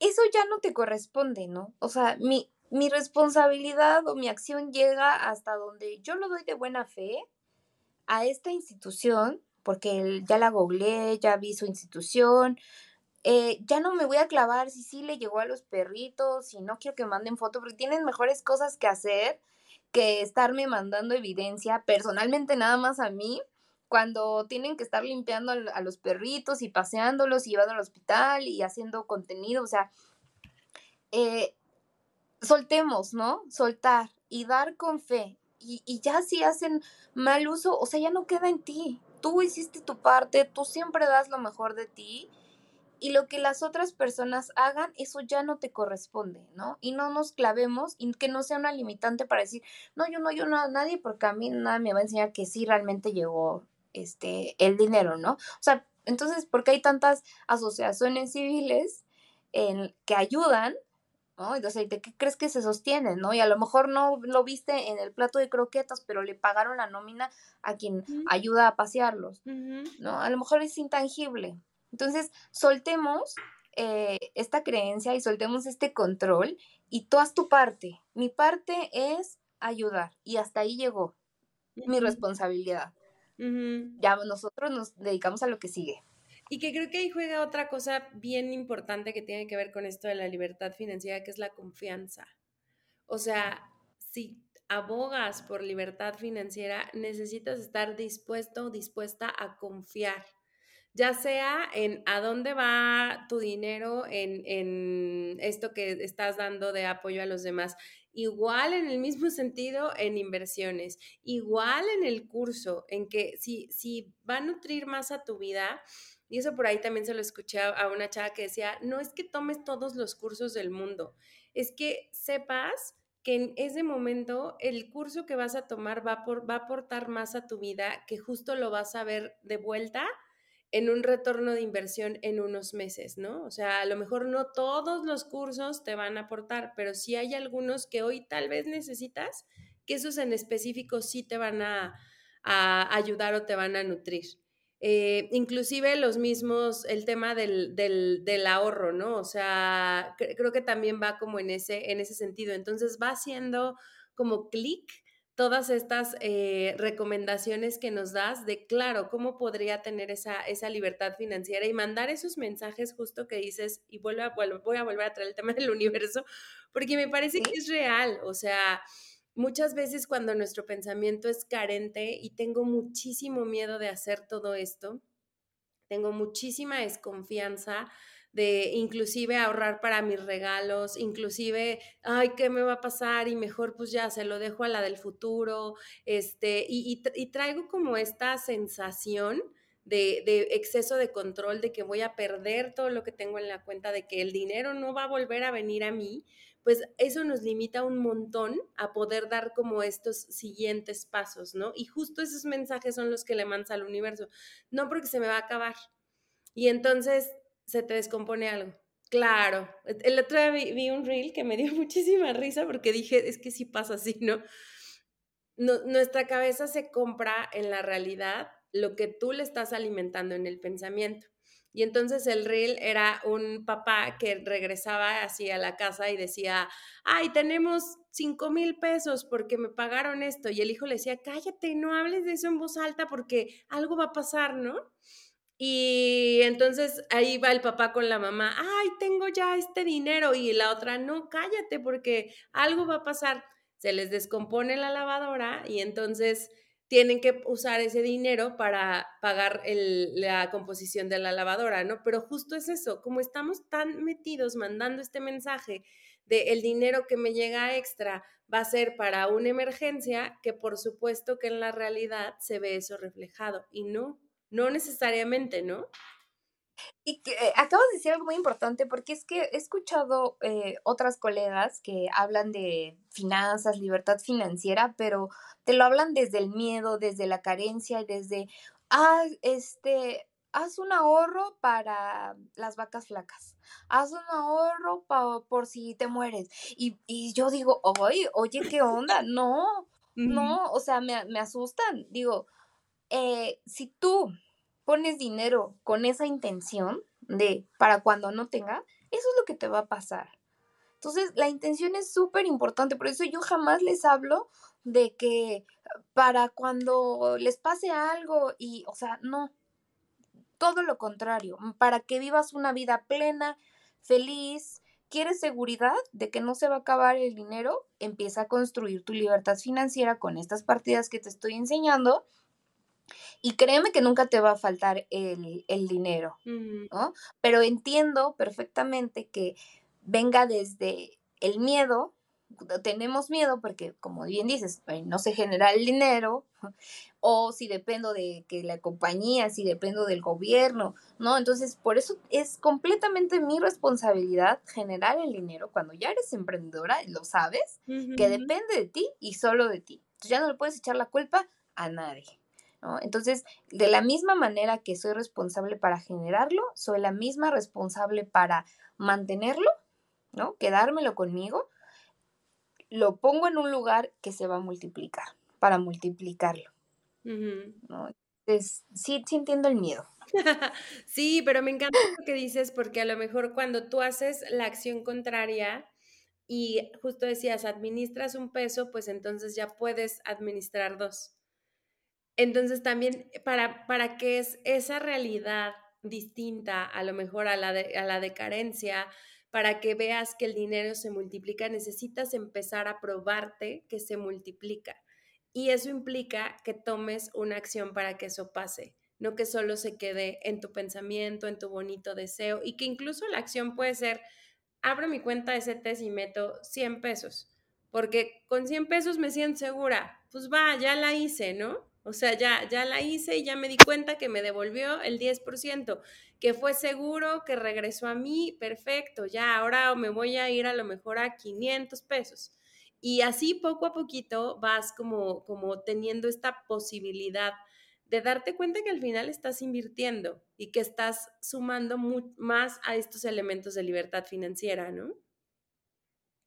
Eso ya no te corresponde, ¿no? O sea, mi, mi responsabilidad o mi acción llega hasta donde yo lo doy de buena fe a esta institución, porque ya la googleé, ya vi su institución, eh, ya no me voy a clavar si sí le llegó a los perritos, si no quiero que manden foto, porque tienen mejores cosas que hacer que estarme mandando evidencia personalmente nada más a mí cuando tienen que estar limpiando a los perritos y paseándolos y llevando al hospital y haciendo contenido, o sea, eh, soltemos, ¿no? Soltar y dar con fe. Y, y, ya si hacen mal uso, o sea, ya no queda en ti. Tú hiciste tu parte, tú siempre das lo mejor de ti. Y lo que las otras personas hagan, eso ya no te corresponde, ¿no? Y no nos clavemos y que no sea una limitante para decir, no, yo no, yo no, nadie, porque a mí nada me va a enseñar que sí realmente llegó este, el dinero, ¿no? O sea, entonces, ¿por qué hay tantas asociaciones civiles que ayudan ¿no? Entonces, ¿de qué crees que se sostiene, no? Y a lo mejor no lo viste en el plato de croquetas, pero le pagaron la nómina a quien ayuda a pasearlos, ¿no? A lo mejor es intangible. Entonces, soltemos eh, esta creencia y soltemos este control y tú haz tu parte. Mi parte es ayudar y hasta ahí llegó mi responsabilidad. Ya nosotros nos dedicamos a lo que sigue. Y que creo que ahí juega otra cosa bien importante que tiene que ver con esto de la libertad financiera, que es la confianza. O sea, si abogas por libertad financiera, necesitas estar dispuesto o dispuesta a confiar, ya sea en a dónde va tu dinero, en, en esto que estás dando de apoyo a los demás, igual en el mismo sentido en inversiones, igual en el curso, en que si, si va a nutrir más a tu vida, y eso por ahí también se lo escuché a una chava que decía, no es que tomes todos los cursos del mundo, es que sepas que en ese momento el curso que vas a tomar va, por, va a aportar más a tu vida, que justo lo vas a ver de vuelta en un retorno de inversión en unos meses, ¿no? O sea, a lo mejor no todos los cursos te van a aportar, pero sí hay algunos que hoy tal vez necesitas, que esos en específico sí te van a, a ayudar o te van a nutrir. Eh, inclusive los mismos, el tema del, del, ahorro, ¿no? O sea, creo que también va como en ese, en ese sentido. Entonces va haciendo como clic todas estas eh, recomendaciones que nos das de, claro, cómo podría tener esa, esa libertad financiera y mandar esos mensajes justo que dices, y vuelvo a, voy a volver a traer el tema del universo, porque me parece que es real, o sea, muchas veces cuando nuestro pensamiento es carente y tengo muchísimo miedo de hacer todo esto, tengo muchísima desconfianza de inclusive ahorrar para mis regalos, inclusive, ay, ¿qué me va a pasar? Y mejor pues ya se lo dejo a la del futuro, este, y, traigo como esta sensación de, exceso de control, de que voy a perder todo lo que tengo en la cuenta, de que el dinero no va a volver a venir a mí, pues eso nos limita un montón a poder dar como estos siguientes pasos, ¿no? Y justo esos mensajes son los que le mandas al universo, no porque se me va a acabar. Y entonces se te descompone algo. Claro, el otro día vi, un reel que me dio muchísima risa porque dije, es que sí pasa así, ¿no? Nuestra cabeza se compra en la realidad lo que tú le estás alimentando en el pensamiento. Y entonces el reel era un papá que regresaba así a la casa y decía, ay, tenemos cinco mil pesos porque me pagaron esto. Y el hijo le decía, cállate, no hables de eso en voz alta porque algo va a pasar, ¿no? Y entonces ahí va el papá con la mamá, ay, tengo ya este dinero. Y la otra, no, cállate porque algo va a pasar. Se les descompone la lavadora y entonces tienen que usar ese dinero para pagar la composición de la lavadora, ¿no? Pero justo es eso, como estamos tan metidos mandando este mensaje de el dinero que me llega extra va a ser para una emergencia, que por supuesto que en la realidad se ve eso reflejado y no, no necesariamente, ¿no? Y que, eh, acabas de decir algo muy importante porque es que he escuchado eh, otras colegas que hablan de finanzas, libertad financiera, pero te lo hablan desde el miedo, desde la carencia, desde, ah, este, haz un ahorro para las vacas flacas, haz un ahorro por si te mueres. Y, y yo digo, oye, oye, ¿qué onda? No, no, o sea, me, me asustan. Digo, eh, si tú pones dinero con esa intención de para cuando no tenga, eso es lo que te va a pasar. Entonces, la intención es súper importante, por eso yo jamás les hablo de que para cuando les pase algo y, o sea, no, todo lo contrario, para que vivas una vida plena, feliz, quieres seguridad de que no se va a acabar el dinero, empieza a construir tu libertad financiera con estas partidas que te estoy enseñando y créeme que nunca te va a faltar el, dinero, ¿no? Pero entiendo perfectamente que venga desde el miedo, tenemos miedo porque, como bien dices, no se genera el dinero, o si dependo de que la compañía, si dependo del gobierno, ¿no? Entonces, por eso es completamente mi responsabilidad generar el dinero cuando ya eres emprendedora, lo sabes, que depende de ti y solo de ti. ya no le puedes echar la culpa a nadie. Entonces, de la misma manera que soy responsable para generarlo, soy la misma responsable para mantenerlo, ¿no? Quedármelo conmigo, lo pongo en un lugar que se va a multiplicar, para multiplicarlo. Entonces, sí, sí entiendo el miedo. sí, pero me encanta lo que dices porque a lo mejor cuando tú haces la acción contraria y justo decías, administras un peso, pues entonces ya puedes administrar dos. Entonces también para, para que es esa realidad distinta a lo mejor a la, de, a la de carencia, para que veas que el dinero se multiplica, necesitas empezar a probarte que se multiplica. Y eso implica que tomes una acción para que eso pase, no que solo se quede en tu pensamiento, en tu bonito deseo, y que incluso la acción puede ser, abro mi cuenta de CETES y meto 100 pesos, porque con 100 pesos me siento segura, pues va, ya la hice, ¿no? O sea, ya, ya la hice y ya me di cuenta que me devolvió el 10%, que fue seguro, que regresó a mí, perfecto, ya ahora me voy a ir a lo mejor a 500 pesos. Y así poco a poquito vas como, como teniendo esta posibilidad de darte cuenta que al final estás invirtiendo y que estás sumando más a estos elementos de libertad financiera, ¿no?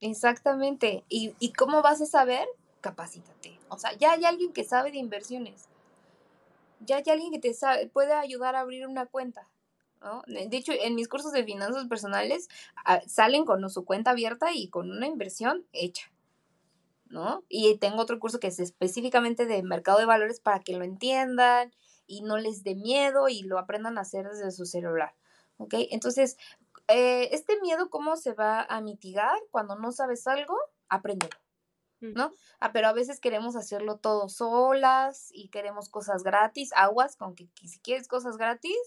Exactamente. ¿Y, ¿Y cómo vas a saber? Capacítate. O sea, ya hay alguien que sabe de inversiones. Ya hay alguien que te sabe, puede ayudar a abrir una cuenta. ¿no? De hecho, en mis cursos de finanzas personales ah, salen con su cuenta abierta y con una inversión hecha. ¿no? Y tengo otro curso que es específicamente de mercado de valores para que lo entiendan y no les dé miedo y lo aprendan a hacer desde su celular. ¿Ok? Entonces, eh, este miedo, ¿cómo se va a mitigar cuando no sabes algo? Apréndelo. ¿No? Ah, pero a veces queremos hacerlo todo solas y queremos cosas gratis, aguas con que, si quieres cosas gratis,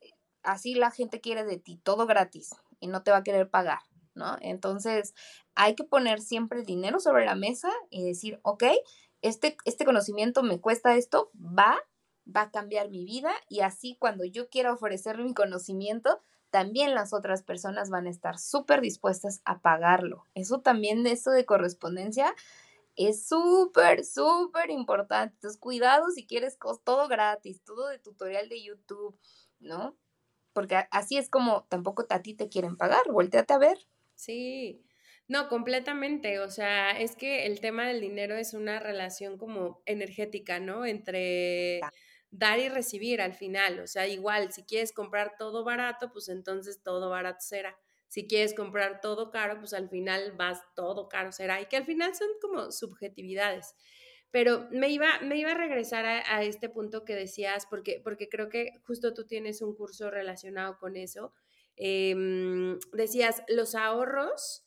eh, así la gente quiere de ti, todo gratis y no te va a querer pagar, ¿no? Entonces hay que poner siempre dinero sobre la mesa y decir, ok, este, este conocimiento me cuesta esto, va, va a cambiar mi vida y así cuando yo quiera ofrecer mi conocimiento, también las otras personas van a estar súper dispuestas a pagarlo. Eso también, eso de correspondencia, es súper, súper importante. Entonces, cuidado si quieres todo gratis, todo de tutorial de YouTube, ¿no? porque así es como tampoco a ti te quieren pagar, volteate a ver. Sí, no, completamente. O sea, es que el tema del dinero es una relación como energética, ¿no? Entre dar y recibir al final. O sea, igual, si quieres comprar todo barato, pues entonces todo barato será. Si quieres comprar todo caro, pues al final vas todo caro será. Y que al final son como subjetividades. Pero me iba, me iba a regresar a, este punto que decías, porque, porque creo que justo tú tienes un curso relacionado con eso. Em, decías, los ahorros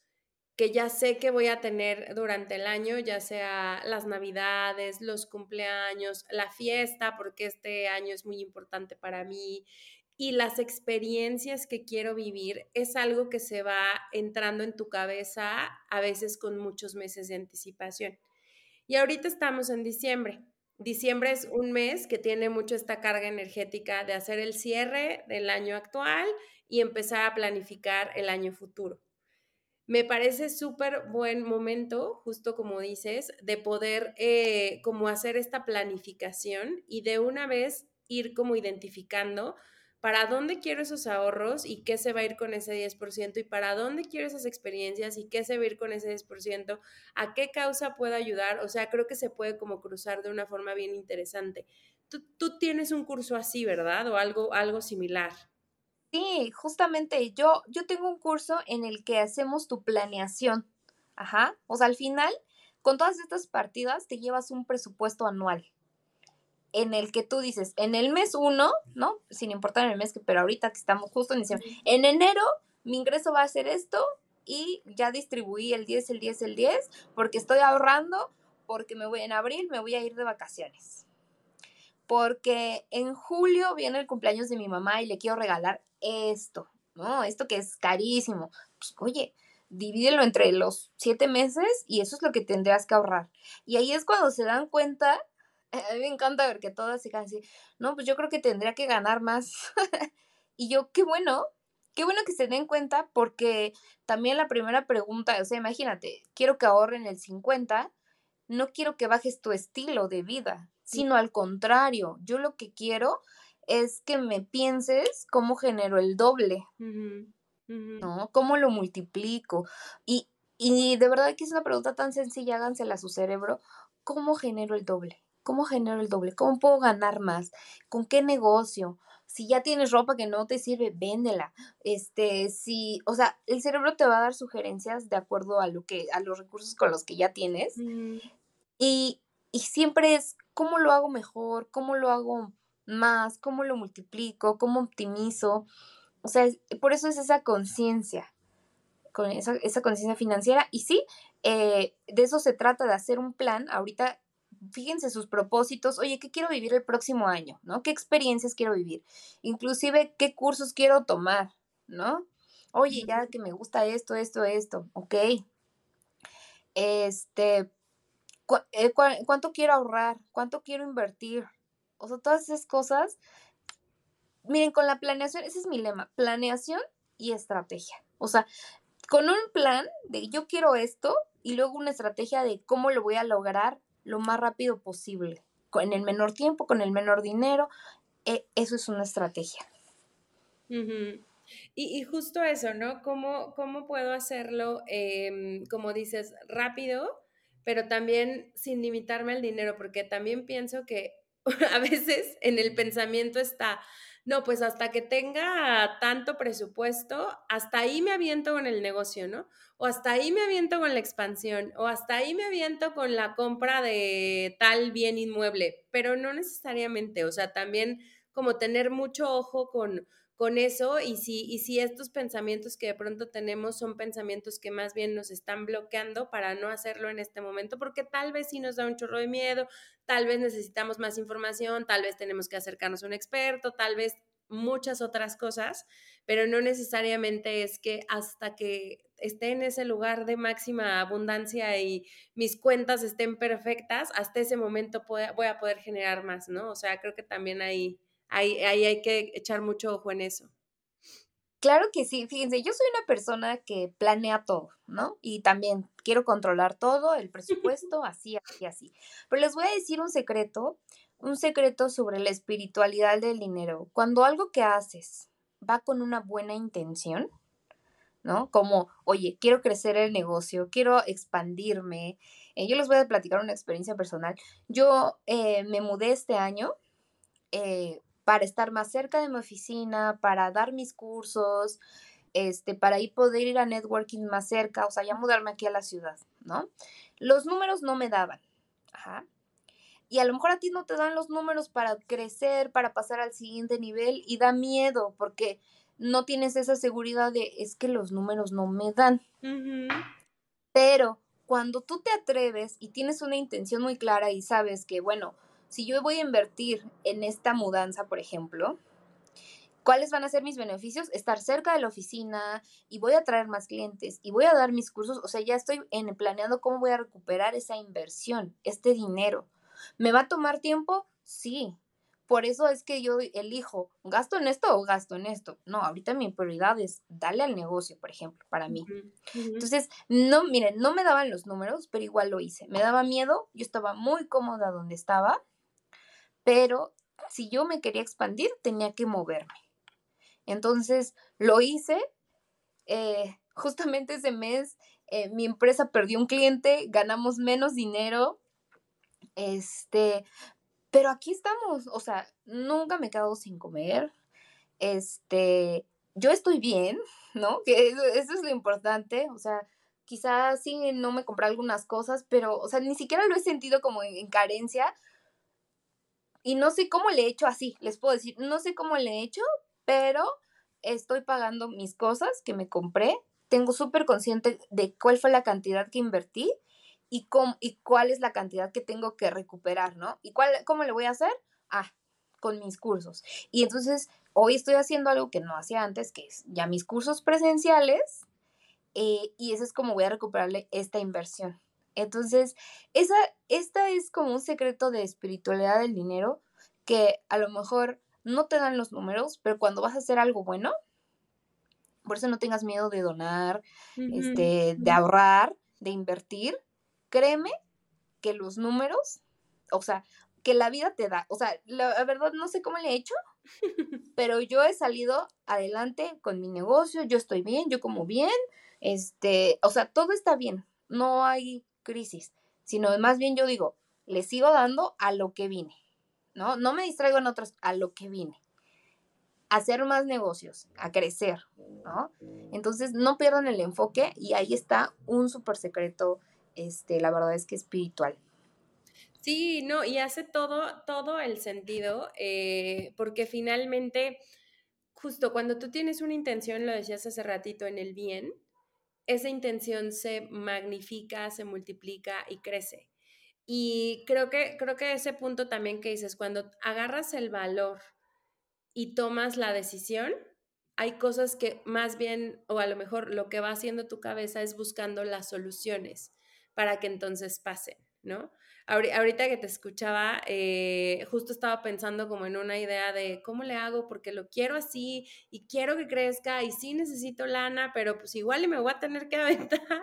que ya sé que voy a tener durante el año, ya sea las navidades, los cumpleaños, la fiesta, porque este año es muy importante para mí, y las experiencias que quiero vivir, es algo que se va entrando en tu cabeza a veces con muchos meses de anticipación. Y ahorita estamos en diciembre. Diciembre es un mes que tiene mucho esta carga energética de hacer el cierre del año actual y empezar a planificar el año futuro me parece súper buen momento, justo como dices, de poder eh, como hacer esta planificación y de una vez ir como identificando para dónde quiero esos ahorros y qué se va a ir con ese 10% y para dónde quiero esas experiencias y qué se va a ir con ese 10%, a qué causa puedo ayudar. O sea, creo que se puede como cruzar de una forma bien interesante. Tú, tú tienes un curso así, ¿verdad? O algo, algo similar. Sí, justamente yo, yo tengo un curso en el que hacemos tu planeación. Ajá. O sea, al final, con todas estas partidas, te llevas un presupuesto anual en el que tú dices, en el mes uno, ¿no? Sin importar en el mes que, pero ahorita que estamos justo en diciembre, en enero mi ingreso va a ser esto y ya distribuí el 10, el 10, el 10, porque estoy ahorrando, porque me voy en abril, me voy a ir de vacaciones. Porque en julio viene el cumpleaños de mi mamá y le quiero regalar esto, ¿no? Esto que es carísimo. Pues, oye, divídelo entre los siete meses y eso es lo que tendrías que ahorrar. Y ahí es cuando se dan cuenta, a mí me encanta ver que todas se así, no, pues yo creo que tendría que ganar más. y yo, qué bueno, qué bueno que se den cuenta porque también la primera pregunta, o sea, imagínate, quiero que ahorren el 50, no quiero que bajes tu estilo de vida, sino al contrario, yo lo que quiero es que me pienses cómo genero el doble, ¿no? ¿Cómo lo multiplico? Y, y de verdad que es una pregunta tan sencilla, hágansela a su cerebro, ¿cómo genero el doble? ¿Cómo genero el doble? ¿Cómo puedo ganar más? ¿Con qué negocio? Si ya tienes ropa que no te sirve, véndela. Este, si, o sea, el cerebro te va a dar sugerencias de acuerdo a lo que, a los recursos con los que ya tienes. y, y siempre es cómo lo hago mejor, cómo lo hago más, cómo lo multiplico, cómo optimizo. O sea, por eso es esa conciencia, con esa, conciencia financiera. Y sí, eh, de eso se trata, de hacer un plan. Ahorita, fíjense sus propósitos. Oye, ¿qué quiero vivir el próximo año? ¿No? ¿Qué experiencias quiero vivir? Inclusive, ¿qué cursos quiero tomar? ¿No? Oye, ya que me gusta esto, esto, esto. Ok. Este, eh, ¿cuánto quiero ahorrar? ¿Cuánto quiero invertir? O sea, todas esas cosas. Miren, con la planeación, ese es mi lema, planeación y estrategia. O sea, con un plan de yo quiero esto y luego una estrategia de cómo lo voy a lograr lo más rápido posible, en el menor tiempo, con el menor dinero. E, eso es una estrategia. y, justo eso, ¿no? ¿Cómo, cómo puedo hacerlo, em, como dices, rápido, pero también sin limitarme al dinero? Porque también pienso que a veces en el pensamiento está, no, pues hasta que tenga tanto presupuesto, hasta ahí me aviento con el negocio, ¿no? O hasta ahí me aviento con la expansión, o hasta ahí me aviento con la compra de tal bien inmueble, pero no necesariamente, o sea, también como tener mucho ojo con, con eso y si, y si estos pensamientos que de pronto tenemos son pensamientos que más bien nos están bloqueando para no hacerlo en este momento, porque tal vez sí nos da un chorro de miedo, tal vez necesitamos más información, tal vez tenemos que acercarnos a un experto, tal vez muchas otras cosas, pero no necesariamente es que hasta que esté en ese lugar de máxima abundancia y mis cuentas estén perfectas, hasta ese momento voy a poder generar más, ¿no? O sea, creo que también hay ahí, hay que echar mucho ojo en eso. Claro que sí, fíjense, yo soy una persona que planea todo, ¿no? Y también quiero controlar todo, el presupuesto, así, así, así. Pero les voy a decir un secreto, un secreto sobre la espiritualidad del dinero. Cuando algo que haces va con una buena intención, ¿no? Como, oye, quiero crecer el negocio, quiero expandirme. Eh, yo les voy a platicar una experiencia personal. Yo eh, me mudé este año eh, para estar más cerca de mi oficina, para dar mis cursos, este, para ahí poder ir a networking más cerca, o sea, ya mudarme aquí a la ciudad, ¿no? Los números no me daban. Ajá. Y a lo mejor a ti no te dan los números para crecer, para pasar al siguiente nivel y da miedo porque no tienes esa seguridad de es que los números no me dan. Pero cuando tú te atreves y tienes una intención muy clara y sabes que, bueno, si yo voy a invertir en esta mudanza, por ejemplo, ¿cuáles van a ser mis beneficios? Estar cerca de la oficina y voy a traer más clientes y voy a dar mis cursos. O sea, ya estoy en, planeando cómo voy a recuperar esa inversión, este dinero. ¿Me va a tomar tiempo? Sí, por eso es que yo elijo, ¿gasto en esto o gasto en esto? No, ahorita mi prioridad es darle al negocio, por ejemplo, para mí. Entonces, no, miren, no me daban los números, pero igual lo hice. Me daba miedo, yo estaba muy cómoda donde estaba, pero si yo me quería expandir, tenía que moverme. Entonces, lo hice. Eh, justamente ese mes, eh, mi empresa perdió un cliente, ganamos menos dinero, este, pero aquí estamos, o sea, nunca me he quedado sin comer. Este, yo estoy bien, ¿no? Que eso, es lo importante, o sea, quizás sí no me compré algunas cosas, pero, o sea, ni siquiera lo he sentido como en, carencia. Y no sé cómo le he hecho así, les puedo decir, no sé cómo le he hecho, pero estoy pagando mis cosas que me compré. Tengo súper consciente de cuál fue la cantidad que invertí y, y cuál es la cantidad que tengo que recuperar, ¿no? ¿Y cuál, cómo le voy a hacer? Ah, con mis cursos. Y entonces hoy estoy haciendo algo que no hacía antes, que es ya mis cursos presenciales, eh, y eso es como voy a recuperarle esta inversión. Entonces, esa, esta es como un secreto de espiritualidad del dinero que a lo mejor no te dan los números, pero cuando vas a hacer algo bueno, por eso no tengas miedo de donar, este, de ahorrar, de invertir, créeme que los números, o sea, que la vida te da, o sea, la, verdad no sé cómo le he hecho, pero yo he salido adelante con mi negocio, yo estoy bien, yo como bien, este, o sea, todo está bien, no hay crisis, sino más bien yo digo, le sigo dando a lo que vine, ¿no? No me distraigo en otras, a lo que vine. Hacer más negocios, a crecer, ¿no? Entonces, no pierdan el enfoque y ahí está un súper secreto este, la verdad es que espiritual. Sí, no, y hace todo, todo el sentido, eh, porque finalmente, justo cuando tú tienes una intención, lo decías hace ratito, en el bien, esa intención se magnifica, se multiplica y crece. Y creo que, creo que ese punto también que dices, cuando agarras el valor y tomas la decisión, hay cosas que más bien, o a lo mejor lo que va haciendo tu cabeza es buscando las soluciones para que entonces pasen, ¿no? Ahorita que te escuchaba, eh, justo estaba pensando como en una idea de cómo le hago porque lo quiero así y quiero que crezca y sí necesito lana, pero pues igual me voy a tener que aventar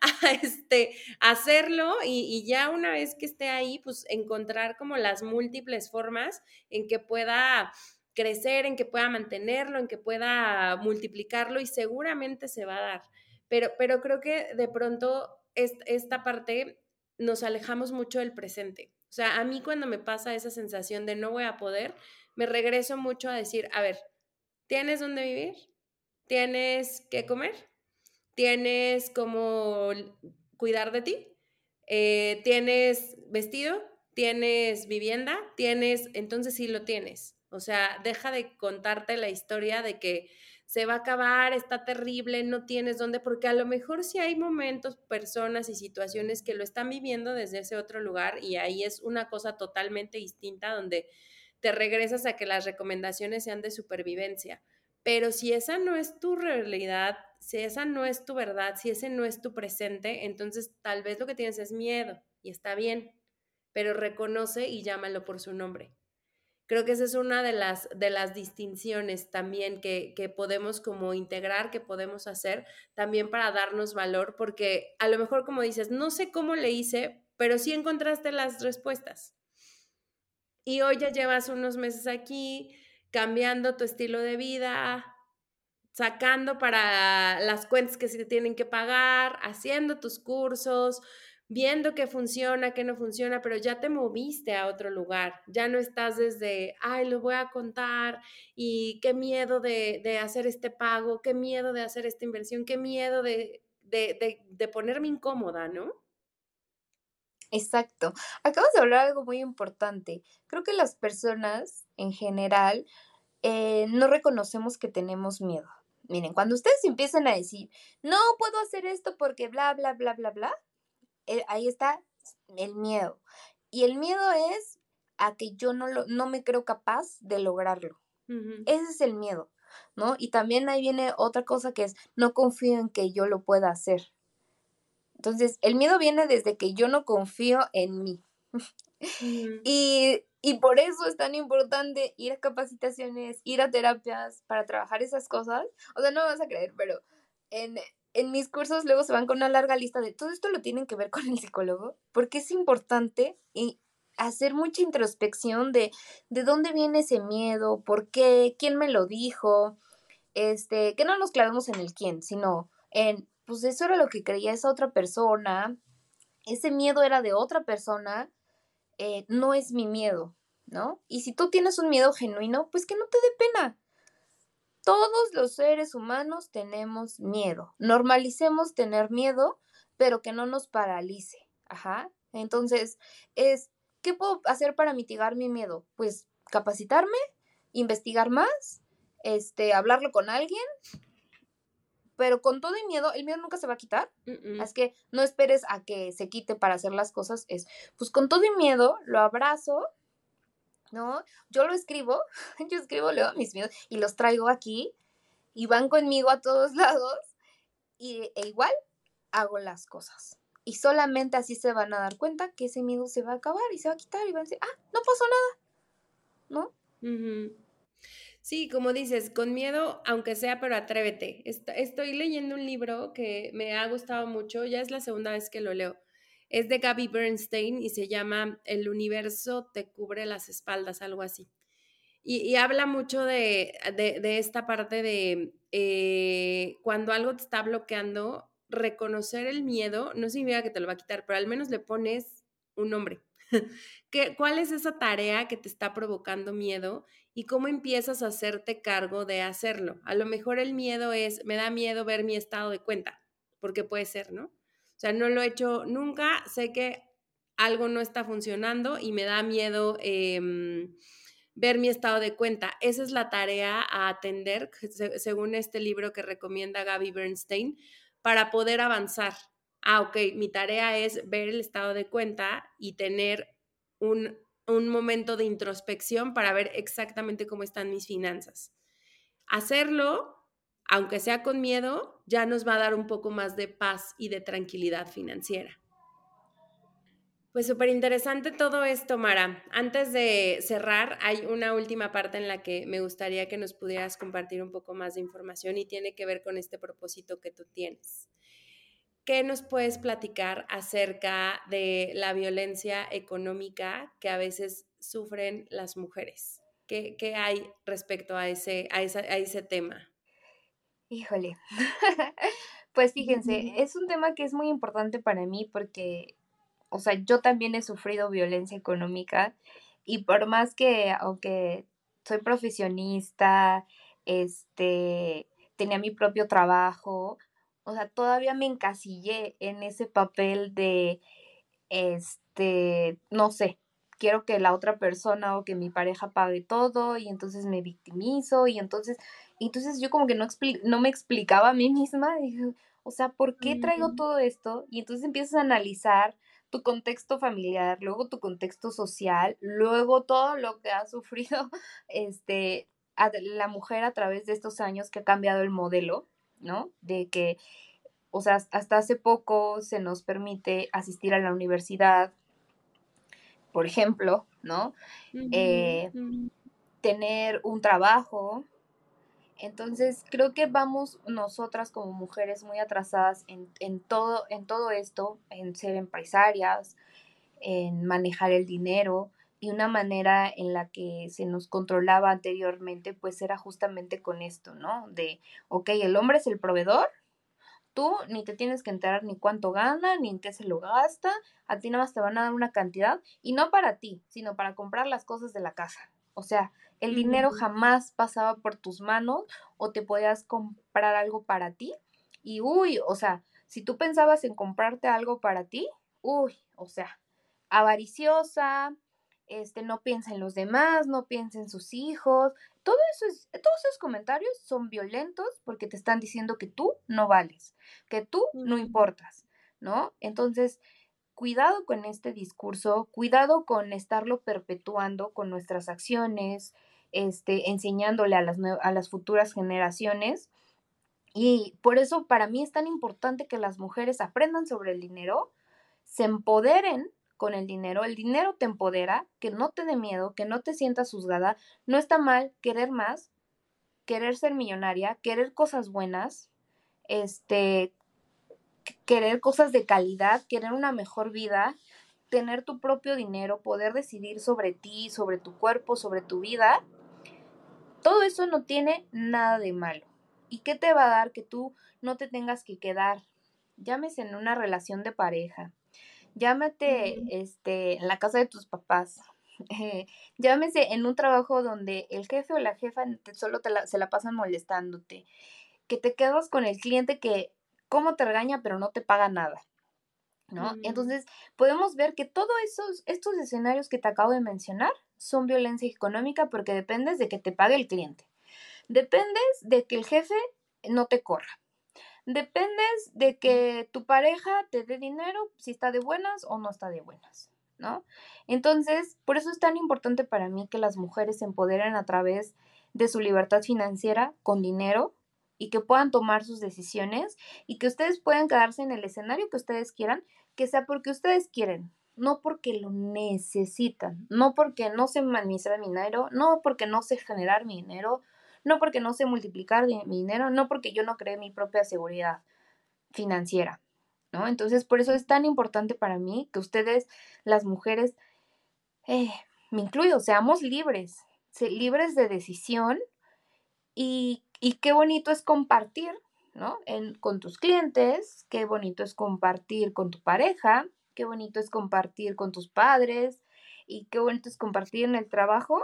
a este, hacerlo y, y ya una vez que esté ahí, pues encontrar como las múltiples formas en que pueda crecer, en que pueda mantenerlo, en que pueda multiplicarlo y seguramente se va a dar. Pero, pero creo que de pronto esta parte nos alejamos mucho del presente. O sea, a mí cuando me pasa esa sensación de no voy a poder, me regreso mucho a decir, a ver, ¿tienes dónde vivir? ¿Tienes qué comer? ¿Tienes cómo cuidar de ti? Eh, ¿Tienes vestido? ¿Tienes vivienda? ¿Tienes? Entonces sí lo tienes. O sea, deja de contarte la historia de que se va a acabar, está terrible, no tienes dónde, porque a lo mejor sí hay momentos, personas y situaciones que lo están viviendo desde ese otro lugar y ahí es una cosa totalmente distinta donde te regresas a que las recomendaciones sean de supervivencia. Pero si esa no es tu realidad, si esa no es tu verdad, si ese no es tu presente, entonces tal vez lo que tienes es miedo y está bien, pero reconoce y llámalo por su nombre. Creo que esa es una de las, de las distinciones también que, que, podemos como integrar, que podemos hacer también para darnos valor, porque a lo mejor como dices, no sé cómo le hice, pero sí encontraste las respuestas. Y hoy ya llevas unos meses aquí, cambiando tu estilo de vida, sacando para las cuentas que se tienen que pagar, haciendo tus cursos, viendo qué funciona, qué no funciona, pero ya te moviste a otro lugar, ya no estás desde, ay, lo voy a contar y qué miedo de, de hacer este pago, qué miedo de hacer esta inversión, qué miedo de, de, de ponerme incómoda, ¿no? Exacto. Acabas de hablar algo muy importante. Creo que las personas en general eh, no reconocemos que tenemos miedo. Miren, cuando ustedes empiezan a decir, no puedo hacer esto porque bla, bla, bla, bla, bla, ahí está el miedo. Y el miedo es a que yo no, lo, no me creo capaz de lograrlo. Ese es el miedo, ¿no? Y también ahí viene otra cosa que es, no confío en que yo lo pueda hacer. Entonces, el miedo viene desde que yo no confío en mí. y, y por eso es tan importante ir a capacitaciones, ir a terapias para trabajar esas cosas. O sea, no me vas a creer, pero en, en mis cursos luego se van con una larga lista de todo esto lo tienen que ver con el psicólogo, porque es importante y hacer mucha introspección de de dónde viene ese miedo, por qué, quién me lo dijo, este, que no nos clavemos en el quién, sino en, pues eso era lo que creía esa otra persona, ese miedo era de otra persona, eh, no es mi miedo, ¿no? Y si tú tienes un miedo genuino, pues que no te dé pena, todos los seres humanos tenemos miedo. Normalicemos tener miedo, pero que no nos paralice. Ajá. Entonces, es, ¿qué puedo hacer para mitigar mi miedo? Pues capacitarme, investigar más, este, hablarlo con alguien, pero con todo el miedo, el miedo nunca se va a quitar. Es que no esperes a que se quite para hacer las cosas. Es, pues con todo el miedo, lo abrazo ¿no? Yo lo escribo, yo escribo luego mis miedos y los traigo aquí y van conmigo a todos lados y, e igual hago las cosas. Y solamente así se van a dar cuenta que ese miedo se va a acabar y se va a quitar y van a decir, ah, no pasó nada, ¿no? Sí, como dices, con miedo, aunque sea, pero atrévete. Estoy leyendo un libro que me ha gustado mucho, ya es la segunda vez que lo leo. Es de Gaby Bernstein y se llama El universo te cubre las espaldas, algo así. Y, habla mucho de, esta parte de eh, cuando algo te está bloqueando, reconocer el miedo no significa que te lo va a quitar, pero al menos le pones un nombre. ¿Qué, ¿Cuál es esa tarea que te está provocando miedo y cómo empiezas a hacerte cargo de hacerlo? A lo mejor el miedo es, me da miedo ver mi estado de cuenta, porque puede ser, ¿no? O sea, no lo he hecho nunca, sé que algo no está funcionando y me da miedo em, ver mi estado de cuenta. Esa es la tarea a atender, según este libro que recomienda Gaby Bernstein, para poder avanzar. Ah, ok, mi tarea es ver el estado de cuenta y tener un, un momento de introspección para ver exactamente cómo están mis finanzas. Hacerlo aunque sea con miedo, ya nos va a dar un poco más de paz y de tranquilidad financiera. Pues súper interesante todo esto, Mara. Antes de cerrar, hay una última parte en la que me gustaría que nos pudieras compartir un poco más de información y tiene que ver con este propósito que tú tienes. ¿Qué nos puedes platicar acerca de la violencia económica que a veces sufren las mujeres? ¿Qué, hay respecto a ese, a ese tema? Híjole. Pues fíjense, es un tema que es muy importante para mí porque, o sea, yo también he sufrido violencia económica y por más que, aunque soy profesionista, este, tenía mi propio trabajo, o sea, todavía me encasillé en ese papel de, este, no sé, quiero que la otra persona o que mi pareja pague todo y entonces me victimizo y entonces entonces yo como que no, no me explicaba a mí misma, o sea, ¿por qué traigo todo esto? Y entonces empiezas a analizar tu contexto familiar, luego tu contexto social, luego todo lo que ha sufrido este, la mujer a través de estos años que ha cambiado el modelo, ¿no? De que, o sea, hasta hace poco se nos permite asistir a la universidad, por ejemplo, ¿no? Eh, tener un trabajo, entonces, creo que vamos nosotras como mujeres muy atrasadas en, todo, en todo esto, en ser empresarias, en manejar el dinero. y una manera en la que se nos controlaba anteriormente, pues era justamente con esto, ¿no? De, ok, el hombre es el proveedor, tú ni te tienes que enterar ni cuánto gana, ni en qué se lo gasta, a ti nada más te van a dar una cantidad, y no para ti, sino para comprar las cosas de la casa. O sea, el dinero jamás pasaba por tus manos o te podías comprar algo para ti. Y uy, o sea, si tú pensabas en comprarte algo para ti, uy, o sea, avariciosa, este, no piensa en los demás, no piensa en sus hijos. Todo eso es, todos esos comentarios son violentos porque te están diciendo que tú no vales, que tú no importas, ¿no? Entonces, cuidado con este discurso, cuidado con estarlo perpetuando con nuestras acciones, este, enseñándole a las, a las futuras generaciones. Y por eso para mí es tan importante que las mujeres aprendan sobre el dinero, se empoderen con el dinero. El dinero te empodera, que no te dé miedo, que no te sientas juzgada. No está mal querer más, querer ser millonaria, querer cosas buenas, este, querer cosas de calidad, querer una mejor vida, tener tu propio dinero, poder decidir sobre ti, sobre tu cuerpo, sobre tu vida. Todo eso no tiene nada de malo. ¿Y qué te va a dar que tú no te tengas que quedar? Llámese en una relación de pareja, llámate este, en la casa de tus papás, eh, llámese en un trabajo donde el jefe o la jefa solo te se la pasan molestándote, que te quedas con el cliente que cómo te regaña pero no te paga nada. ¿No? Entonces, podemos ver que todos esos, estos escenarios que te acabo de mencionar son violencia económica porque dependes de que te pague el cliente. Dependes de que el jefe no te corra. Dependes de que tu pareja te dé dinero si está de buenas o no está de buenas, ¿no? Entonces, por eso es tan importante para mí que las mujeres se empoderen a través de su libertad financiera con dinero y que puedan tomar sus decisiones y que ustedes puedan quedarse en el escenario que ustedes quieran, que sea porque ustedes quieren, no porque lo necesitan, no porque no sé administrar mi dinero, no porque no sé generar mi dinero, no porque no sé multiplicar mi dinero, no porque yo no cree mi propia seguridad financiera, ¿no? Entonces, por eso es tan importante para mí que ustedes, las mujeres, eh, me incluyo, seamos libres, libres de decisión y, y qué bonito es compartir, ¿no? En, con tus clientes, qué bonito es compartir con tu pareja, qué bonito es compartir con tus padres y qué bonito es compartir en el trabajo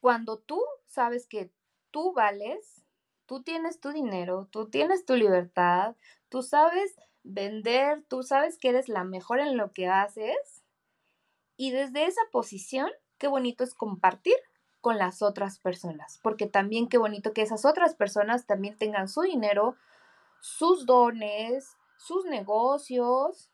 cuando tú sabes que tú vales, tú tienes tu dinero, tú tienes tu libertad, tú sabes vender, tú sabes que eres la mejor en lo que haces y desde esa posición, qué bonito es compartir con las otras personas, porque también qué bonito que esas otras personas también tengan su dinero, sus dones, sus negocios.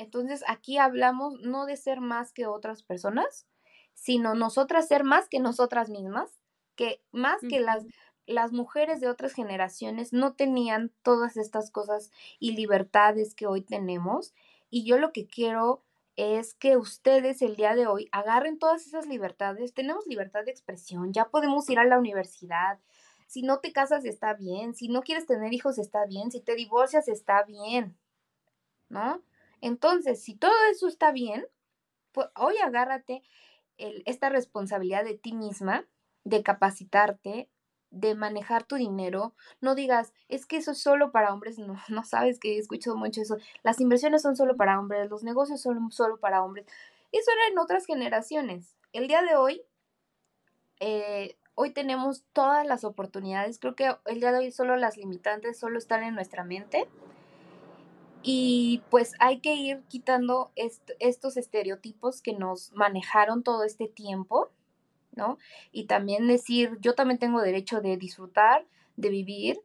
Entonces aquí hablamos no de ser más que otras personas, sino nosotras ser más que nosotras mismas, que más que las, las mujeres de otras generaciones no tenían todas estas cosas y libertades que hoy tenemos. Y yo lo que quiero es que ustedes el día de hoy agarren todas esas libertades. Tenemos libertad de expresión, ya podemos ir a la universidad. Si no te casas está bien, si no quieres tener hijos está bien, si te divorcias está bien, ¿no? Entonces, si todo eso está bien, pues hoy agárrate esta responsabilidad de ti misma, de capacitarte, de manejar tu dinero, no digas, es que eso es solo para hombres, no, no sabes que he escuchado mucho eso, las inversiones son solo para hombres, los negocios son solo para hombres. Eso era en otras generaciones. El día de hoy, eh, hoy tenemos todas las oportunidades, creo que el día de hoy solo las limitantes solo están en nuestra mente y pues hay que ir quitando estos estereotipos que nos manejaron todo este tiempo, ¿no? Y también decir, yo también tengo derecho de disfrutar, de vivir